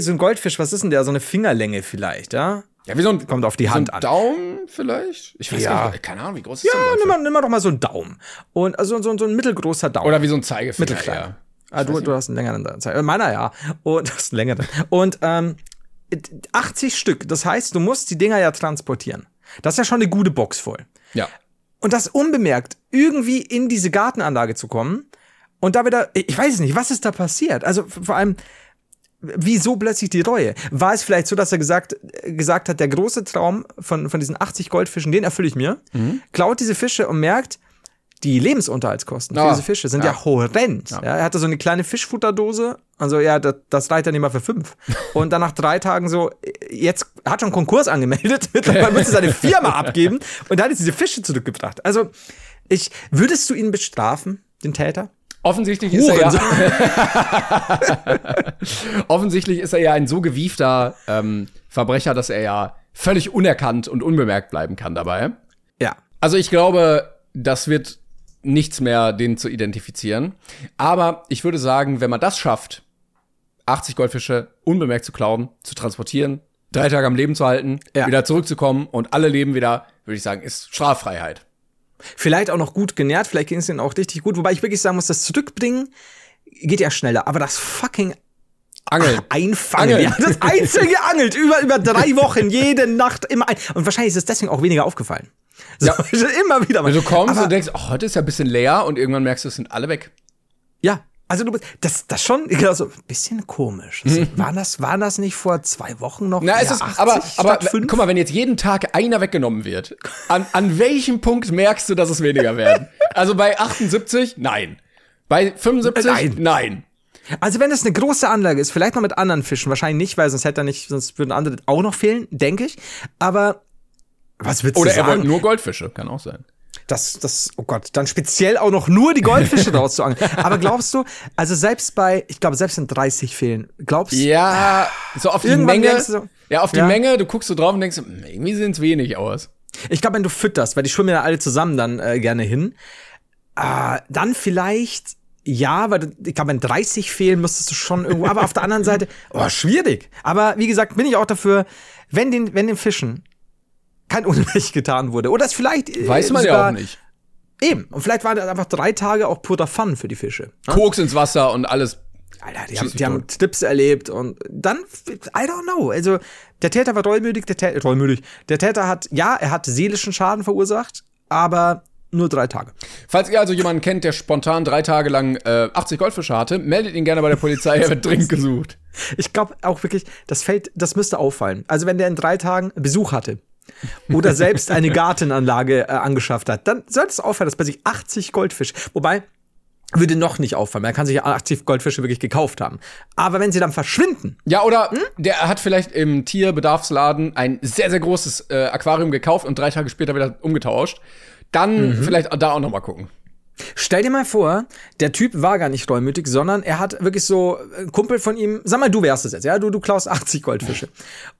so ein Goldfisch, was ist denn der? So eine Fingerlänge vielleicht, ja? Ja, wie so ein, Kommt auf die so Hand ein an. Daumen vielleicht? Ich weiß Ja. gar nicht, keine Ahnung, wie groß ist Ja, ein nimm mal, nimm mal doch mal so einen Daumen. Und also so, so ein mittelgroßer Daumen. Oder wie so ein Zeigefinger. Mittelklein. Ja. Ah, du, du hast einen längeren Zeit. Äh, Meiner ja. Und (laughs) hast einen längeren. Und ähm, 80 Stück. Das heißt, du musst die Dinger ja transportieren. Das ist ja schon eine gute Box voll. ja. Und das unbemerkt irgendwie in diese Gartenanlage zu kommen und da wieder, ich weiß es nicht, was ist da passiert? Also vor allem, wieso plötzlich die Reue? War es vielleicht so, dass er gesagt, gesagt hat, der große Traum von, von diesen 80 Goldfischen, den erfülle ich mir, klaut diese Fische und merkt, die Lebensunterhaltskosten für Ah, diese Fische sind ja, ja. horrend. Ja. er hatte so eine kleine Fischfutterdose, also ja, das, das reicht ja nicht mal für fünf. (laughs) Und dann nach drei Tagen so, jetzt hat schon Konkurs angemeldet, (laughs) mittlerweile müsste seine (laughs) Firma abgeben und hat jetzt diese Fische zurückgebracht. Also, ich, würdest du ihn bestrafen, den Täter? Offensichtlich ist er ja, offensichtlich ist er ja ein so gewiefter ähm, Verbrecher, dass er ja völlig unerkannt und unbemerkt bleiben kann dabei. Ja. Also ich glaube, das wird nichts mehr, den zu identifizieren. Aber ich würde sagen, wenn man das schafft, 80 Goldfische unbemerkt zu klauen, zu transportieren, drei Tage am Leben zu halten, Ja. wieder zurückzukommen und alle leben wieder, würde ich sagen, ist Straffreiheit. Vielleicht auch noch gut genährt, vielleicht ging es ihnen auch richtig gut, wobei ich wirklich sagen muss, das Zurückbringen geht ja schneller, aber das fucking Angeln. (laughs) Einfangen. Angeln. Ja, das einzige angelt über, über drei (laughs) Wochen, jede Nacht immer ein. Und wahrscheinlich ist es deswegen auch weniger aufgefallen. So, Ja. (laughs) immer wieder mal. Wenn du kommst Aber, und denkst, oh, heute ist ja ein bisschen leer und irgendwann merkst du, es sind alle weg. Ja, also du bist, das, das schon, genau so, ein bisschen komisch. Das, war das, war das nicht vor zwei Wochen noch? Mhm. Na, es ist, 80 aber, aber fünf? guck mal, wenn jetzt jeden Tag einer weggenommen wird, an, an welchem Punkt merkst du, dass es weniger werden? Also bei 78? Nein. Bei 75? Nein. Nein. Also wenn es eine große Anlage ist, vielleicht noch mit anderen Fischen, wahrscheinlich nicht, weil sonst hätte er nicht, sonst würden andere auch noch fehlen, denke ich. Aber was würdest Oder du er wollte sagen? nur Goldfische, kann auch sein. Das, das, oh Gott, dann speziell auch noch nur die Goldfische (laughs) rauszuangeln. Aber glaubst du, also selbst bei, ich glaube, selbst in 30 Fehlen, glaubst du, Ja, so auf die Menge. so- ja, auf die Ja. Menge, du guckst so drauf und denkst, hm, irgendwie sehen es wenig aus. ich glaube, wenn du fütterst, weil die schwimmen ja alle zusammen dann äh, gerne hin, äh, dann vielleicht, ja, weil du- ich glaube, in 30 Fehlen müsstest du schon irgendwo, aber auf der anderen Seite, (laughs) oh, schwierig. Aber wie gesagt, bin ich auch dafür, wenn den, wenn den Fischen kein Unrecht (laughs) getan wurde, oder es vielleicht äh, Weiß man ja auch nicht. Eben. Und vielleicht waren das einfach drei Tage auch purer Fun für die Fische. Koks ins Wasser und alles. Alter, die haben, die haben. Trips erlebt und dann, I don't know. Also, der Täter war reumütig, der Täter, reumütig. Der Täter hat, ja, er hat seelischen Schaden verursacht, aber nur drei Tage. Falls ihr also jemanden kennt, der spontan drei Tage lang äh, 80 Goldfische hatte, meldet ihn gerne bei der Polizei, er wird dringend gesucht. Ich glaube auch wirklich, das fällt, das müsste auffallen. Also, wenn der in drei Tagen Besuch hatte oder selbst eine Gartenanlage äh, angeschafft hat, dann sollte es auffallen, dass bei sich 80 Goldfische, wobei, würde noch nicht auffallen. Man kann sich 80 Goldfische wirklich gekauft haben. Aber wenn sie dann verschwinden, Ja, oder Hm? der hat vielleicht im Tierbedarfsladen ein sehr, sehr großes äh, Aquarium gekauft und drei Tage später wieder umgetauscht. Dann Mhm. vielleicht da auch noch mal gucken. Stell dir mal vor, der Typ war gar nicht reumütig, sondern er hat wirklich so ein Kumpel von ihm, sag mal, du wärst es jetzt, ja, du, du klaust 80 Goldfische.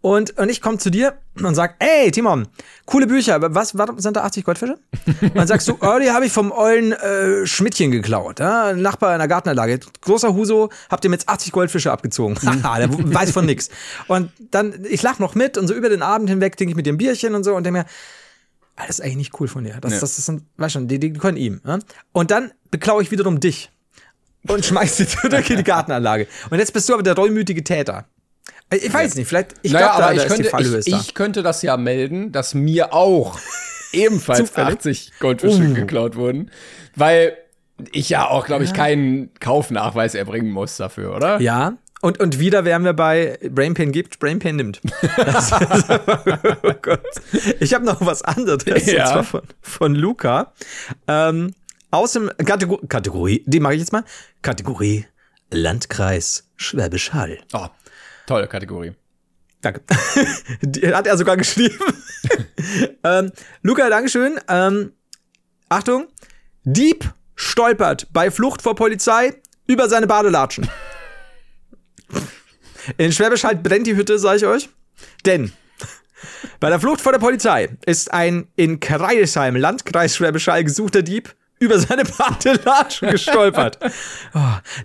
Und, und ich komme zu dir und sag, ey, Timon, coole Bücher, aber was, warum sind da 80 Goldfische? Und dann sagst du, oh, die habe ich vom ollen äh, Schmidtchen geklaut, ja, ein Nachbar in der Gartenanlage. Großer Huso, habt ihr mir jetzt 80 Goldfische abgezogen. Haha, (laughs) der weiß von nix. Und dann, ich lach noch mit und so über den Abend hinweg trinke ich mit ein Bierchen und so und denke mir, das ist eigentlich nicht cool von dir. Das, Ja. das, das sind, weißt schon, die, die können ihm. Ja? Und dann beklaue ich wiederum dich und schmeiß dich zurück in die Gartenanlage. Und jetzt bist du aber der reumütige Täter. Ich weiß nicht, vielleicht, ich naja, glaube, ich könnte, ich, ich könnte das ja melden, dass mir auch (laughs) ebenfalls Zufällig? 80 Goldfische Uh. geklaut wurden, weil ich ja auch, glaube ich, keinen Kaufnachweis erbringen muss dafür, oder? Ja. Und, und wieder wären wir bei Brainpain gibt, Brainpain nimmt. (laughs) Das ist, (laughs) oh Gott. Ich habe noch was anderes, Ja. und zwar von, von Luca. Ähm, aus dem Kategor Kategorie, die mache ich jetzt mal. Kategorie Landkreis Schwäbisch Hall. Oh, tolle Kategorie. Danke. (laughs) Die hat er sogar geschrieben. ähm, Luca, Dankeschön. Ähm, Achtung. Dieb stolpert bei Flucht vor Polizei über seine Badelatschen. In Schwäbisch Hall brennt die Hütte, sage ich euch. Denn bei der Flucht vor der Polizei ist ein in Kreisheim, Landkreis Schwäbisch Hall, gesuchter Dieb über seine Badelatschen (laughs) gestolpert. Oh,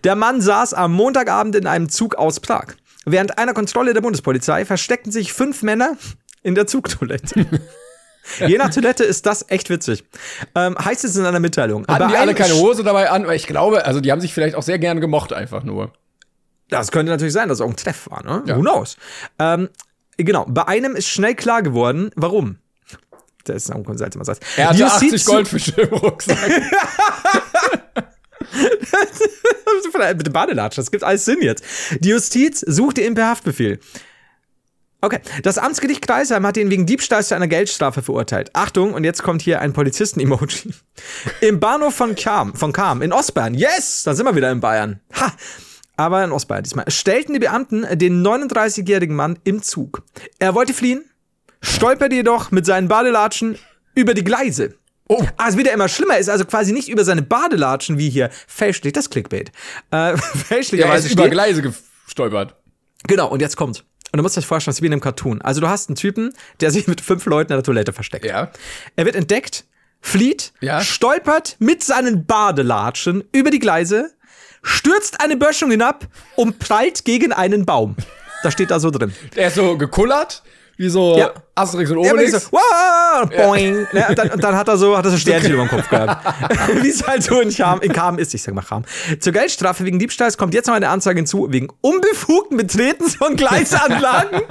Der Mann saß am Montagabend in einem Zug aus Prag. Während einer Kontrolle der Bundespolizei versteckten sich fünf Männer in der Zugtoilette. (laughs) Je nach Toilette ist das echt witzig. Ähm, heißt es in einer Mitteilung. Hatten die alle keine Hose dabei an? Weil ich glaube, also die haben sich vielleicht auch sehr gern gemocht einfach nur. Das könnte natürlich sein, dass es auch ein Treff war, ne? Ja. Who knows? Ähm, genau, bei einem ist schnell klar geworden, warum. Das ist ein seltsamer Satz. Er hatte Justiz 80 Goldfische im Rucksack. (laughs) Bitte Badelatsch, das gibt alles Sinn jetzt. Die Justiz suchte ihn per Haftbefehl. Okay, das Amtsgericht Kreisheim hat ihn wegen Diebstahls zu einer Geldstrafe verurteilt. Achtung, und jetzt kommt hier ein Polizisten-Emoji. Im Bahnhof von Kam, von Kam in Ostbayern, yes, da sind wir wieder in Bayern. Ha! Aber in Ostbayern diesmal. Stellten die Beamten den 39-jährigen Mann im Zug. Er wollte fliehen, stolperte jedoch mit seinen Badelatschen über die Gleise. Oh. Wird ja immer schlimmer, ist also quasi nicht über seine Badelatschen wie hier fälschlich, das Clickbait. Äh, (laughs) Er fälschlicherweise ist über Gleise gestolpert. Genau, und jetzt kommt. Und du musst dir das vorstellen, das ist wie in einem Cartoon. Also du hast einen Typen, der sich mit fünf Leuten in der Toilette versteckt. Ja. Er wird entdeckt, flieht, Ja. stolpert mit seinen Badelatschen über die Gleise, stürzt eine Böschung hinab und prallt gegen einen Baum. Das steht da so drin. Der ist so gekullert, wie so Ja. Asterix und Ja, Obelix. so, wow, boing. Ja, und, dann, dann hat er so, hat er so (laughs) Sternchen über dem Kopf gehabt. (laughs) Wie es halt so in Cham, in Kam ist. Ich sag mal Cham. Zur Geldstrafe wegen Diebstahls kommt jetzt noch eine Anzeige hinzu, wegen unbefugten Betretens von Gleisanlagen.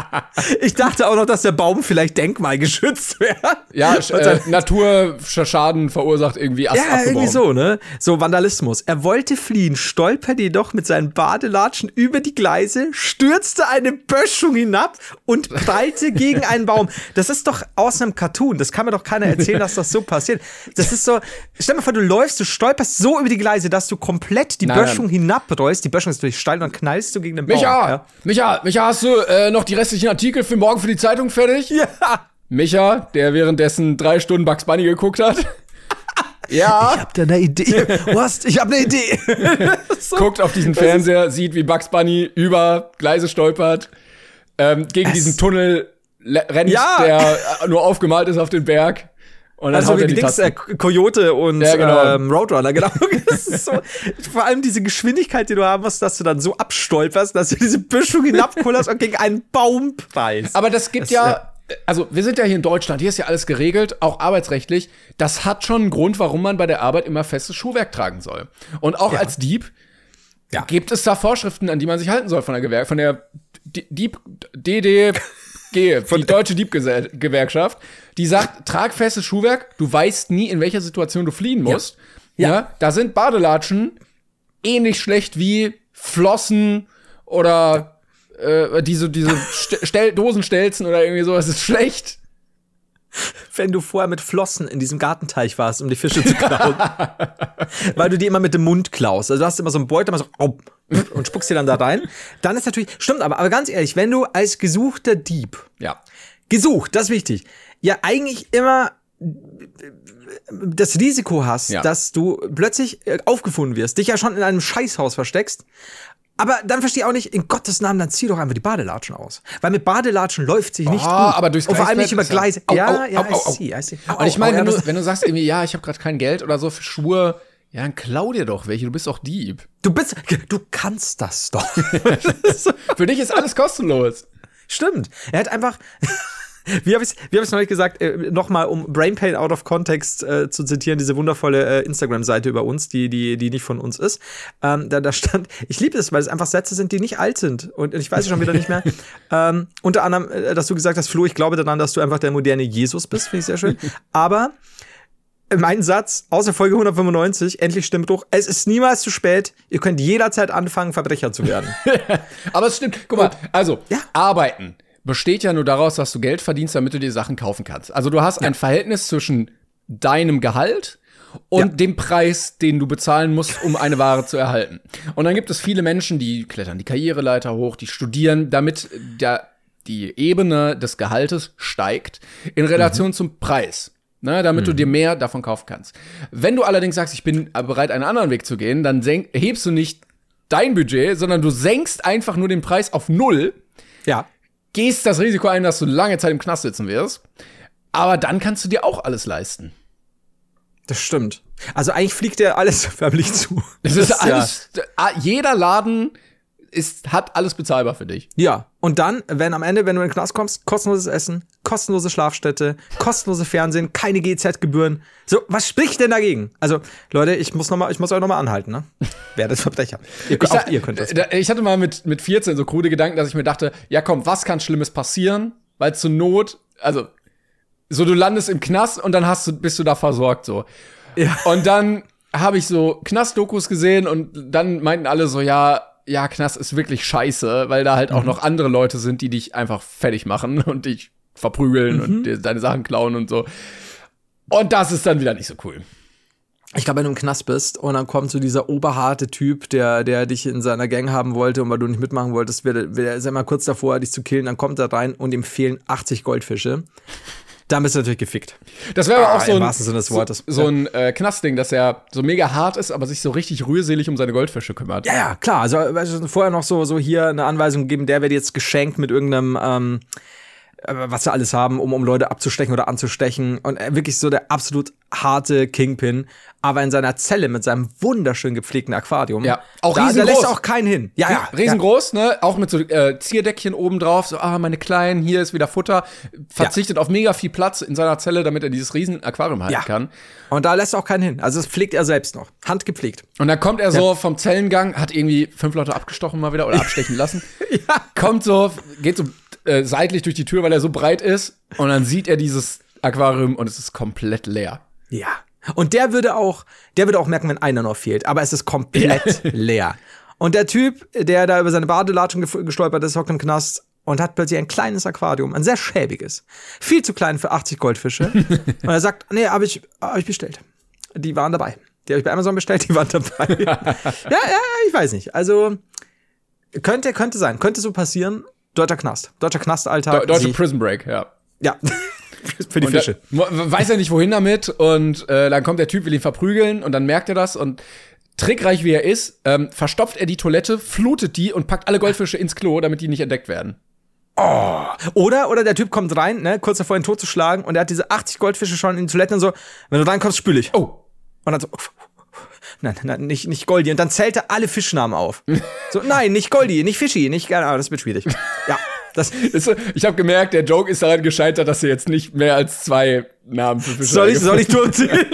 (laughs) ich dachte auch noch, dass der Baum vielleicht denkmalgeschützt wäre. ja, äh, Naturschaden verursacht irgendwie Ast Ja, irgendwie abgebaut. so, ne? So Vandalismus. Er wollte fliehen, stolperte jedoch mit seinen Badelatschen über die Gleise, stürzte eine Böschung hinab und prallte gegen einen Baum. Das ist doch aus einem Cartoon. Das kann mir doch keiner erzählen, dass das so (laughs) passiert. Das ist so, stell dir mal vor, du läufst, du stolperst so über die Gleise, dass du komplett die Nein, Böschung hinabrollst. Die Böschung ist natürlich steil und dann knallst du gegen den Baum. Micha, Ja. Micha, Micha, hast du äh, noch die restlichen Artikel für morgen für die Zeitung fertig? ja. Micha, der währenddessen drei Stunden Bugs Bunny geguckt hat. (laughs) ja. Ich hab da eine Idee. Was? Ich hab eine Idee. (laughs) so. guckt auf diesen Fernseher, sieht, wie Bugs Bunny über Gleise stolpert, ähm, gegen Es- diesen Tunnel rennt, Ja. der äh, nur aufgemalt ist auf den Berg. Und dann Also wie Tasten. äh, Coyote und Ja, genau. ähm, Roadrunner, genau. (laughs) So, vor allem diese Geschwindigkeit, die du haben musst, dass du dann so abstolperst, dass du diese Böschung hinabkullerst und gegen einen Baum preist. Aber das gibt Das, ja, also wir sind ja hier in Deutschland, hier ist ja alles geregelt, auch arbeitsrechtlich. Das hat schon einen Grund, warum man bei der Arbeit immer festes Schuhwerk tragen soll. Und auch als Dieb Ja. gibt es da Vorschriften, an die man sich halten soll von der Gewerk, von der D- Dieb DDG, die Deutsche Diebgewerkschaft, die sagt, trag festes Schuhwerk, du weißt nie, in welcher Situation du fliehen musst. Ja. Ja. da sind Badelatschen ähnlich schlecht wie Flossen oder äh, diese, diese St Stel Dosenstelzen oder irgendwie sowas ist schlecht. Wenn du vorher mit Flossen in diesem Gartenteich warst, um die Fische zu klauen. (laughs) Weil du die immer mit dem Mund klaust. Also du hast immer so einen Beutel, immer so au, und spuckst die dann da rein. Dann ist natürlich, stimmt aber, aber ganz ehrlich, wenn du als gesuchter Dieb Ja. gesucht, das ist wichtig, ja eigentlich immer das Risiko hast, Ja. dass du plötzlich äh, aufgefunden wirst, dich ja schon in einem Scheißhaus versteckst. Aber dann verstehe ich auch nicht, in Gottes Namen, dann zieh doch einfach die Badelatschen aus. Weil mit Badelatschen läuft sich nicht Ah, gut. aber durchs Und vor allem nicht über Gleise. ja- Ja, Au, ja, au, au. I see, I see. Und ich meine, ja, wenn, du, wenn du sagst irgendwie, ja, ich habe gerade kein Geld oder so für Schuhe, ja, dann klau dir doch welche, du bist doch Dieb. du bist, du kannst das doch. (laughs) Für dich ist alles kostenlos. Stimmt. Er hat einfach, Wie habe ich es wie hab ich's neulich gesagt? Äh, Nochmal, um Brain Pain out of context äh, zu zitieren, diese wundervolle äh, Instagram-Seite über uns, die, die, die nicht von uns ist. Ähm, da, da stand, (laughs) ich liebe es, weil es einfach Sätze sind, die nicht alt sind. Und ich weiß es schon wieder nicht mehr. (laughs) ähm, unter anderem, äh, dass du gesagt hast, Flo, ich glaube daran, dass du einfach der moderne Jesus bist, finde ich sehr schön. Aber mein Satz aus der Folge 195, endlich stimmt doch, es ist niemals zu spät, ihr könnt jederzeit anfangen, Verbrecher zu werden. (laughs) Aber es stimmt. Guck mal, also, Ja. arbeiten besteht ja nur daraus, dass du Geld verdienst, damit du dir Sachen kaufen kannst. Also du hast ein Verhältnis zwischen deinem Gehalt und Ja. dem Preis, den du bezahlen musst, um eine Ware zu erhalten. Und dann gibt es viele Menschen, die klettern die Karriereleiter hoch, die studieren, damit der, die Ebene des Gehaltes steigt in Relation zum Preis. Ne, damit du dir mehr davon kaufen kannst. Wenn du allerdings sagst, ich bin bereit, einen anderen Weg zu gehen, dann hebst du nicht dein Budget, sondern du senkst einfach nur den Preis auf null, ja. Gehst das Risiko ein, dass du lange Zeit im Knast sitzen wirst. Aber dann kannst du dir auch alles leisten. Das stimmt. Also eigentlich fliegt dir alles (laughs) förmlich zu. Es ist Das ja- alles, ah, jeder Laden ist, hat alles bezahlbar für dich. Ja, und dann, wenn am Ende, wenn du in den Knast kommst, kostenloses Essen, kostenlose Schlafstätte, kostenlose Fernsehen, keine GZ-Gebühren. So, was spricht denn dagegen? Also, Leute, ich muss noch mal, ich muss euch noch mal anhalten, ne? (laughs) Werdet Verbrecher. Ihr, Ich, auch ihr könnt das. da- ich hatte mal mit, mit 14 so krude Gedanken, dass ich mir dachte, ja komm, was kann Schlimmes passieren? Weil zur Not, also, so du landest im Knast und dann hast du, bist du da versorgt, so. Ja. Und dann habe ich so Knastdokus gesehen und dann meinten alle so, ja, ja, Knast ist wirklich scheiße, weil da halt auch noch andere Leute sind, die dich einfach fertig machen (laughs) und dich verprügeln und dir deine Sachen klauen und so. Und das ist dann wieder nicht so cool. Ich glaube, wenn du im Knast bist und dann kommt so dieser oberharte Typ, der, der dich in seiner Gang haben wollte und weil du nicht mitmachen wolltest, wird, wird er ist er mal kurz davor, dich zu killen, dann kommt er rein und ihm fehlen 80 Goldfische. Dann bist du natürlich gefickt. Das wäre aber Ah, auch so ein, so, Wortes. so ein äh, Knastding, dass er so mega hart ist, aber sich so richtig rührselig um seine Goldfische kümmert. Ja, ja, klar. Also du, vorher noch so, so hier eine Anweisung geben, der wird jetzt geschenkt mit irgendeinem, ähm, äh, was sie alles haben, um, um Leute abzustechen oder anzustechen. Und äh, wirklich so der absolut harte Kingpin, aber in seiner Zelle mit seinem wunderschön gepflegten Aquarium. Ja, auch da, da riesengroß. lässt auch keinen hin. Ja, ja. Riesengroß, ne? Auch mit so äh, Zierdeckchen oben drauf, so, ah, meine Kleinen, hier ist wieder Futter. Verzichtet auf mega viel Platz in seiner Zelle, damit er dieses riesen Aquarium halten Ja. kann. Ja. Und da lässt auch keinen hin. Also das pflegt er selbst noch. Handgepflegt. Und dann kommt er so vom Zellengang, hat irgendwie fünf Leute abgestochen mal wieder oder abstechen (laughs) lassen. Kommt so, geht so äh, seitlich durch die Tür, weil er so breit ist. Und dann sieht er dieses Aquarium und es ist komplett leer. Ja. Und der würde auch, der würde auch merken, wenn einer noch fehlt. Aber es ist komplett (laughs) leer. Und der Typ, der da über seine Badelatschen gestolpert ist, hockt im Knast und hat plötzlich ein kleines Aquarium, ein sehr schäbiges. Viel zu klein für 80 Goldfische. (laughs) und er sagt, nee, habe ich, hab ich bestellt. Die waren dabei. Die habe ich bei Amazon bestellt, die waren dabei. (laughs) ja, ja, ich weiß nicht. Also, könnte, könnte sein. Könnte so passieren. Deutscher Knast. Deutscher Knastalltag. De Deutsche Sie- Prison Break, ja. Ja. (laughs) für die Und Fische. Da, weiß er nicht, wohin damit. Und äh, dann kommt der Typ, will ihn verprügeln und dann merkt er das und trickreich wie er ist, ähm, verstopft er die Toilette, flutet die und packt alle Goldfische ins Klo, damit die nicht entdeckt werden. Oder, oder der Typ kommt rein, ne, kurz davor ihn totzuschlagen und er hat diese 80 Goldfische schon in die Toiletten und so, wenn du reinkommst, spül ich. Oh, Und dann so, (laughs) nein, nein, nicht, nicht Goldi. Und dann zählt er alle Fischnamen auf. So, nein, nicht Goldi, nicht Fischi, nicht, Ahnung, das wird schwierig. Ja, das, ist, ich habe gemerkt, der Joke ist daran gescheitert, dass er jetzt nicht mehr als zwei Namen für Fische soll ich, soll ich durchziehen? (laughs)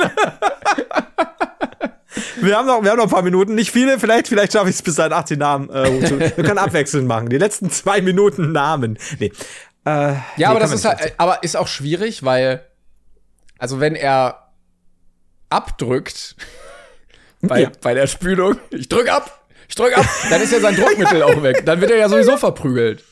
Wir haben, noch, wir haben noch ein paar Minuten, nicht viele, vielleicht, vielleicht schaffe ich es bis dahin 18 Namen. Äh, wir können abwechselnd machen. Die letzten zwei Minuten Namen. Nee. Äh, Ja, nee, aber das ist halt, aber ist auch schwierig, weil, also wenn er abdrückt (laughs) bei, Ja. bei der Spülung, ich drück ab, ich drück ab, dann ist ja sein (laughs) Druckmittel auch weg. Dann wird er ja sowieso verprügelt.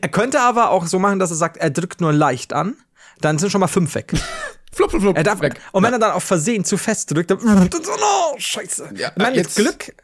Er könnte aber auch so machen, dass er sagt, er drückt nur leicht an. Dann sind schon mal fünf weg. (laughs) Flup, flup, flup, Er darf, weg. und wenn er dann auf Versehen zu fest drückt, dann, (laughs) so, oh, scheiße. Ja, ich meine, mit Glück,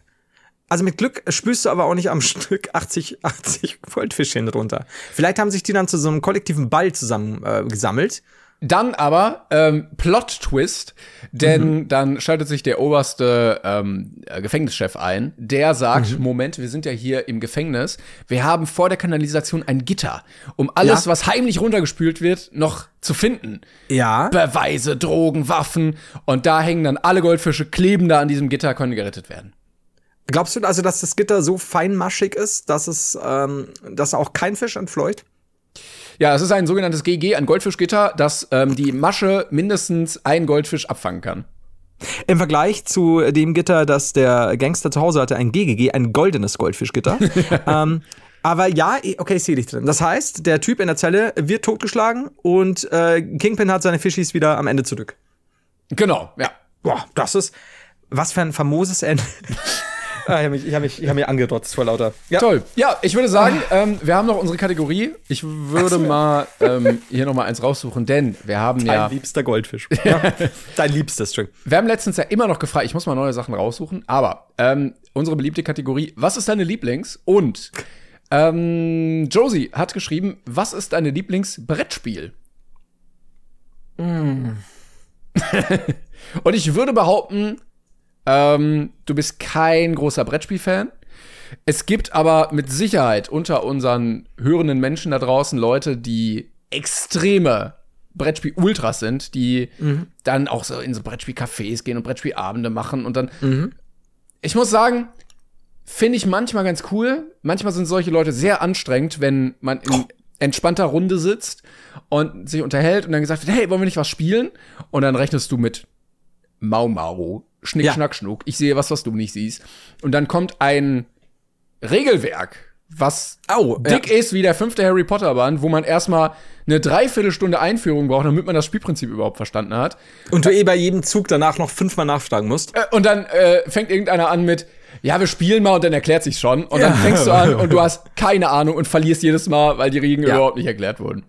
also mit Glück spürst du aber auch nicht am (laughs) Stück 80, 80 Goldfischchen runter. Vielleicht haben sich die dann zu so einem kollektiven Ball zusammen äh, gesammelt. Dann aber ähm, Plot-Twist, denn dann schaltet sich der oberste ähm, äh, Gefängnischef ein, der sagt, Moment, wir sind ja hier im Gefängnis, wir haben vor der Kanalisation ein Gitter, um alles, Ja. was heimlich runtergespült wird, noch zu finden. Ja. Beweise, Drogen, Waffen und da hängen dann alle Goldfische, kleben da an diesem Gitter, können gerettet werden. Glaubst du also, dass das Gitter so feinmaschig ist, dass es, ähm, dass auch kein Fisch entfleucht? Ja, es ist ein sogenanntes GG, ein Goldfischgitter, das ähm, die Masche mindestens ein Goldfisch abfangen kann. Im Vergleich zu dem Gitter, das der Gangster zu Hause hatte, ein GGG, ein goldenes Goldfischgitter. (laughs) ähm, aber ja, okay, ich sehe dich drin. Das heißt, der Typ in der Zelle wird totgeschlagen und äh, Kingpin hat seine Fischis wieder am Ende zurück. Genau, ja. Boah, das ist was für ein famoses Ende. (laughs) ah, ich habe mich, ich hab mich, ich hab mich angedotzt vor lauter. Ja. Toll. Ja, ich würde sagen, ähm, wir haben noch unsere Kategorie. Ich würde mal ähm, hier noch mal eins raussuchen, denn wir haben Dein ja. liebster Goldfisch. (laughs) ja. Dein liebster String. Wir haben letztens ja immer noch gefragt, ich muss mal neue Sachen raussuchen, aber ähm, unsere beliebte Kategorie, was ist deine Lieblings? Und ähm, Josie hat geschrieben, was ist deine Lieblingsbrettspiel? Mm. (laughs) Und ich würde behaupten, ähm, du bist kein großer Brettspielfan. Es gibt aber mit Sicherheit unter unseren hörenden Menschen da draußen Leute, die extreme Brettspiel-Ultras sind, die dann auch so in so Brettspiel-Cafés gehen und Brettspielabende machen und dann. Ich muss sagen, finde ich manchmal ganz cool. Manchmal sind solche Leute sehr anstrengend, wenn man in entspannter Runde sitzt und sich unterhält und dann gesagt wird, hey, wollen wir nicht was spielen? Und dann rechnest du mit Mau Mau, Schnick, Ja. Schnack, Schnuck. Ich sehe was, was du nicht siehst. Und dann kommt ein Regelwerk, was Au, dick ist wie der fünfte Harry Potter Band, wo man erstmal eine Dreiviertelstunde Einführung braucht, damit man das Spielprinzip überhaupt verstanden hat. Und du eh bei jedem Zug danach noch fünfmal nachfragen musst. Äh, Und dann äh, fängt irgendeiner an mit, ja, wir spielen mal und dann erklärt sich schon. Und dann fängst du an (laughs) und du hast keine Ahnung und verlierst jedes Mal, weil die Regeln Ja. überhaupt nicht erklärt wurden.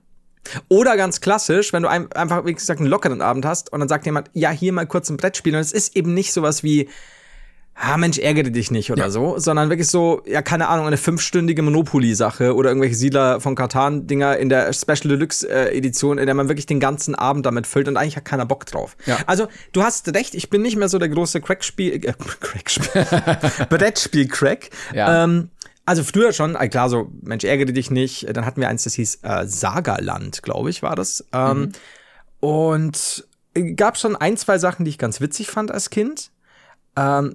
Oder ganz klassisch, wenn du ein, einfach, wie gesagt, einen lockeren Abend hast und dann sagt jemand, ja, hier mal kurz ein Brettspiel. Und es ist eben nicht sowas wie, ah, Mensch, ärgere dich nicht oder so, sondern wirklich so, ja, keine Ahnung, eine fünfstündige Monopoly-Sache oder irgendwelche Siedler von Katan-Dinger in der Special Deluxe-Edition, in der man wirklich den ganzen Abend damit füllt und eigentlich hat keiner Bock drauf. Ja. Also, du hast recht, ich bin nicht mehr so der große Crackspiel, äh, (laughs) Crackspiel, (laughs) Brettspiel-Crack. Ja. Ähm, also früher schon, äh, klar, so, Mensch, ärgere dich nicht. Dann hatten wir eins, das hieß äh, Sagaland, glaube ich, war das. Ähm, Und äh, gab schon ein, zwei Sachen, die ich ganz witzig fand als Kind. Ähm,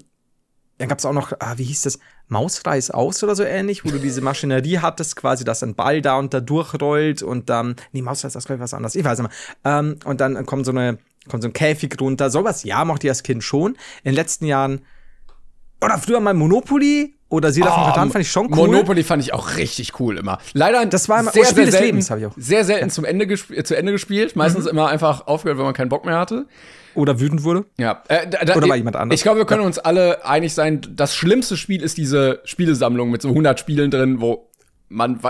dann gab es auch noch, ah, wie hieß das? Mausreiß aus oder so ähnlich, wo du diese Maschinerie (laughs) hattest, quasi, dass ein Ball da und da durchrollt und dann, nee, Mausreiß aus, glaube ich, was anderes, ich weiß nicht mehr. Ähm, und dann kommt so eine, kommt so ein Käfig runter. Sowas, ja, mochte ich als Kind schon. In den letzten Jahren, oder früher mal Monopoly oder Siedler von Katan fand ich schon cool. Monopoly fand ich auch richtig cool immer. Leider Das war immer- sehr, oh, Spiel sehr des selten, Lebens hab ich auch. sehr selten zum Ende äh, zu Ende gespielt. Meistens Mhm. immer einfach aufgehört, wenn man keinen Bock mehr hatte. Oder wütend wurde. Ja. Äh, da, da, Oder war jemand anders? Ich glaube, wir können uns alle einig sein, das schlimmste Spiel ist diese Spielesammlung mit so 100 Spielen drin, wo man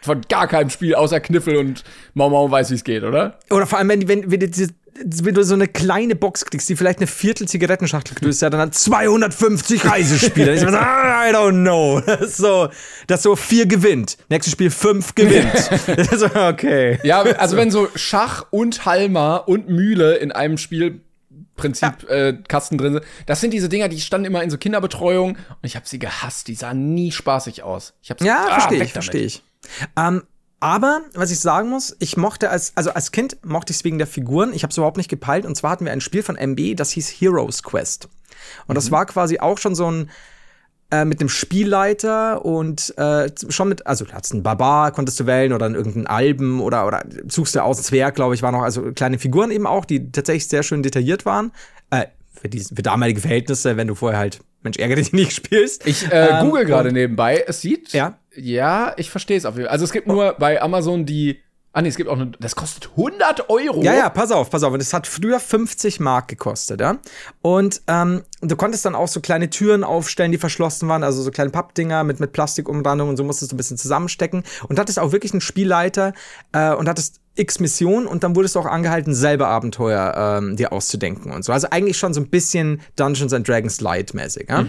von gar keinem Spiel außer Kniffel und Mau Mau weiß, wie es geht, oder? Oder vor allem, wenn, wenn, wenn, diese, wenn du so eine kleine Box kriegst, die vielleicht eine Viertel Zigarettenschachtel größer hat, dann hat 250 Reisespiele. Ich so, ah, I don't know. (laughs) Das ist so, das ist so vier gewinnt. Nächstes Spiel fünf gewinnt. (laughs) So, okay. Ja, (laughs) also wenn so Schach und Halma und Mühle in einem Spielprinzip äh, Kasten drin sind, das sind diese Dinger, die standen immer in so Kinderbetreuung und ich habe sie gehasst. Die sahen nie spaßig aus. Ich hab's, Ja, Ah, verstehe ich, verstehe ich. Ähm, aber, was ich sagen muss, ich mochte als, also als Kind mochte ich es wegen der Figuren. Ich habe es überhaupt nicht gepeilt. Und zwar hatten wir ein Spiel von MB, das hieß Heroes Quest. Und das war quasi auch schon so ein, äh, mit dem Spielleiter und äh, schon mit, also du hattest einen Barbar, konntest du wählen oder irgendeinen Alben oder, oder suchst du aus, Zwerg, glaube ich, waren noch, also kleine Figuren eben auch, die tatsächlich sehr schön detailliert waren. Äh, für, die, für damalige Verhältnisse, wenn du vorher halt, Mensch, ärgere dich nicht (laughs) spielst. Ich äh, Ähm, google gerade nebenbei. Es sieht. Ja. Ja, ich verstehe es auf jeden Fall. Also es gibt nur bei Amazon die. Ah nee, es gibt auch eine. Das kostet 100 Euro. Ja, ja, pass auf, pass auf. Und es hat früher 50 Mark gekostet, ja. Und ähm, du konntest dann auch so kleine Türen aufstellen, die verschlossen waren, also so kleine Pappdinger mit, mit Plastikumrandung und so musstest du ein bisschen zusammenstecken. Und hattest auch wirklich einen Spielleiter äh, und hattest x Missionen und dann wurdest du auch angehalten, selber Abenteuer ähm, dir auszudenken und so. Also eigentlich schon so ein bisschen Dungeons and Dragons Light mäßig, ja.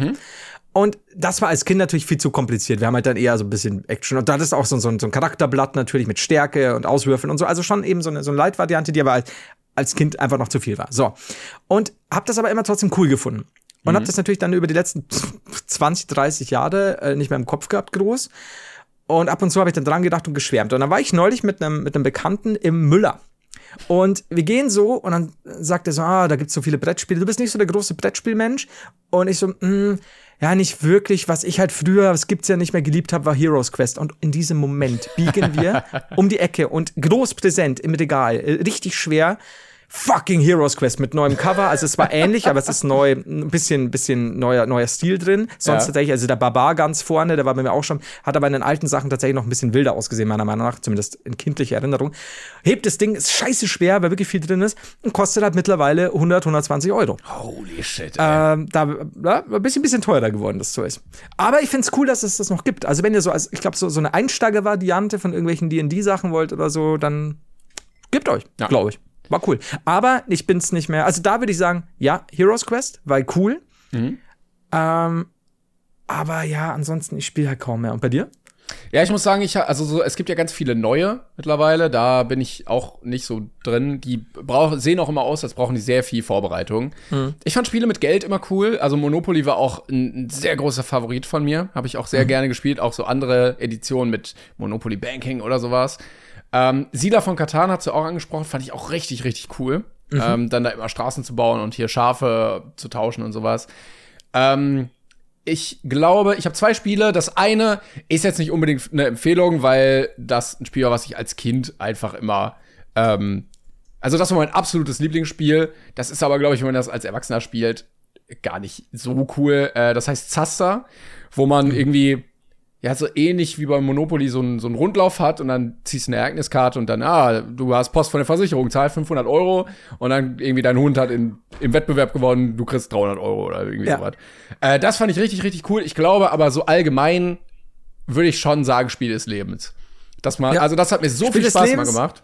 Und das war als Kind natürlich viel zu kompliziert. Wir haben halt dann eher so ein bisschen Action. Und da ist auch so, so, ein- so ein Charakterblatt natürlich mit Stärke und Auswürfeln und so. Also schon eben so eine, so eine Light-Variante, die aber als, als Kind einfach noch zu viel war. So. Und hab das aber immer trotzdem cool gefunden. Und hab das natürlich dann über die letzten (laughs) 20, 30 Jahre äh, nicht mehr im Kopf gehabt, groß. Und ab und zu habe ich dann dran gedacht und geschwärmt. Und dann war ich neulich mit einem mit einem Bekannten im Müller. Und wir gehen so und dann sagt er so, ah, da gibt's so viele Brettspiele. Du bist nicht so der große Brettspielmensch. Und ich so, mm, ja, nicht wirklich, was ich halt früher, es gibt's ja nicht mehr geliebt habe, war Heroes Quest. Und in diesem Moment biegen wir (laughs) um die Ecke und groß präsent im Regal, äh, richtig schwer, fucking Heroes Quest mit neuem Cover. Also es war ähnlich, aber es ist neu, ein bisschen, bisschen neuer, neuer Stil drin. Sonst Ja. tatsächlich, also der Barbar ganz vorne, der war bei mir auch schon, hat aber in den alten Sachen tatsächlich noch ein bisschen wilder ausgesehen, meiner Meinung nach, zumindest in kindlicher Erinnerung. Hebt das Ding, ist scheiße schwer, weil wirklich viel drin ist und kostet halt mittlerweile 100, 120 Euro. Holy shit. Ähm, da ja, ein bisschen, bisschen teurer geworden, das Zeug. Aber ich find's cool, dass es das noch gibt. Also wenn ihr so, als, ich glaube, so, so eine Einsteiger-Variante von irgendwelchen D&D-Sachen wollt oder so, dann gebt euch, Ja. glaube ich. War cool. Aber ich bin's nicht mehr. Also da würde ich sagen, ja, Heroes Quest, weil cool. Ähm, aber ja, ansonsten, ich spiele halt kaum mehr. Und bei dir? Ja, ich muss sagen, ich also so, es gibt ja ganz viele neue mittlerweile. Da bin ich auch nicht so drin. Die brauch, sehen auch immer aus, als brauchen die sehr viel Vorbereitung. Ich fand Spiele mit Geld immer cool. Also Monopoly war auch ein, ein sehr großer Favorit von mir. Habe ich auch sehr gerne gespielt. Auch so andere Editionen mit Monopoly Banking oder sowas. Ähm, Siedler von Katan hat sie auch angesprochen. Fand ich auch richtig, richtig cool. Ähm, dann da immer Straßen zu bauen und hier Schafe zu tauschen und sowas. Ähm, ich glaube, ich habe zwei Spiele. Das eine ist jetzt nicht unbedingt eine Empfehlung, weil das ein Spiel war, was ich als Kind einfach immer. Ähm, also, das war mein absolutes Lieblingsspiel. Das ist aber, glaube ich, wenn man das als Erwachsener spielt, gar nicht so cool. Äh, das heißt Zaster, wo man irgendwie. Ja, so ähnlich wie beim Monopoly so einen so einen Rundlauf hat und dann ziehst du eine Ereigniskarte und dann, ah, du hast Post von der Versicherung, zahl 500 Euro und dann irgendwie dein Hund hat in, im Wettbewerb gewonnen, du kriegst 300 Euro oder irgendwie Ja. sowas. Äh, das fand ich richtig, richtig cool. Ich glaube aber so allgemein würde ich schon sagen, Spiel des Lebens. Das mal, Ja. also das hat mir so Spiel viel Spaß mal gemacht.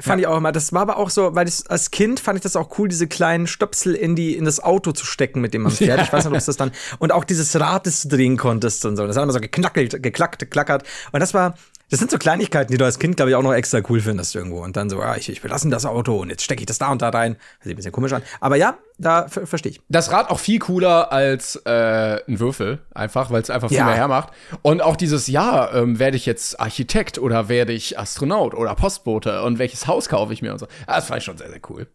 Fand ich auch immer. Das war aber auch so, weil ich, als Kind fand ich das auch cool, diese kleinen Stöpsel in die in das Auto zu stecken, mit dem man (laughs) fährt. Ich weiß nicht, ob es das dann und auch dieses Rad, das du drehen konntest und so. Das hat immer so geknackelt, geklackt, geklackert. Und das war, das sind so Kleinigkeiten, die du als Kind glaube ich auch noch extra cool findest irgendwo. Und dann so, ja, ich, ich belasse das Auto und jetzt stecke ich das da und da rein. Das sieht ein bisschen komisch an. Aber ja, da ver- verstehe ich. Das Rad auch viel cooler als äh, ein Würfel, einfach, weil es einfach viel Ja. mehr hermacht. Und auch dieses, ja, ähm, werde ich jetzt Architekt oder werde ich Astronaut oder Postbote und welches Haus kaufe ich mir und so. Ah, Das fand ich schon sehr, sehr cool.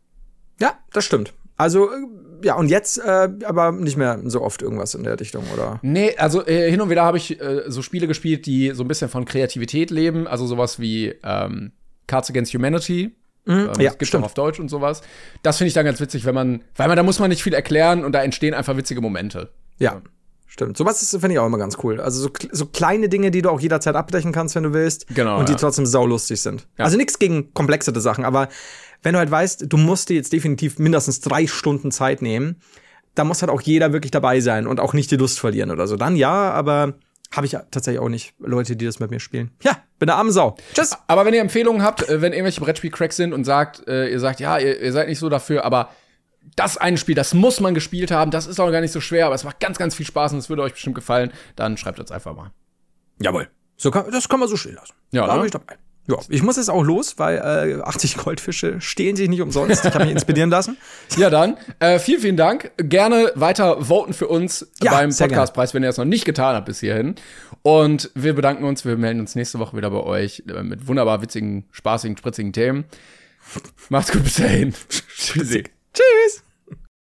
Ja, das stimmt. Also äh, ja, und jetzt äh, aber nicht mehr so oft irgendwas in der Richtung, oder? Nee, also äh, hin und wieder habe ich äh, so Spiele gespielt, die so ein bisschen von Kreativität leben. Also sowas wie ähm, Cards Against Humanity. Ähm, ja, das gibt's stimmt. auch auf Deutsch und sowas. Das finde ich dann ganz witzig, wenn man, weil man, da muss man nicht viel erklären und da entstehen einfach witzige Momente. Ja. Stimmt. Sowas ist, finde ich auch immer ganz cool. Also so, so kleine Dinge, die du auch jederzeit abbrechen kannst, wenn du willst. Genau, Und die ja. trotzdem saulustig sind. Ja. Also nichts gegen komplexere Sachen, aber wenn du halt weißt, du musst dir jetzt definitiv mindestens drei Stunden Zeit nehmen, da muss halt auch jeder wirklich dabei sein und auch nicht die Lust verlieren oder so. Dann ja, aber habe ich tatsächlich auch nicht Leute, die das mit mir spielen. Ja, bin der arme Sau. Tschüss. Aber wenn ihr Empfehlungen habt, äh, wenn irgendwelche Brettspiel-Cracks sind und sagt, äh, ihr sagt, ja, ihr, ihr seid nicht so dafür, aber das eine Spiel, das muss man gespielt haben, das ist auch gar nicht so schwer, aber es macht ganz, ganz viel Spaß und es würde euch bestimmt gefallen, dann schreibt uns einfach mal. Jawohl. So kann, das kann man so stehen lassen. Ja, da ne? bin ich dabei. Ja, ich muss jetzt auch los, weil äh, 80 Goldfische stehlen sich nicht umsonst. Ich habe mich inspirieren lassen. (laughs) Ja, dann, äh, vielen, vielen Dank. Gerne weiter voten für uns Ja, beim Podcastpreis, wenn ihr das noch nicht getan habt bis hierhin. Und wir bedanken uns, wir melden uns nächste Woche wieder bei euch äh, mit wunderbar witzigen, spaßigen, spritzigen Themen. Macht's gut, bis dahin. (laughs) Tschüssi. Tschüss.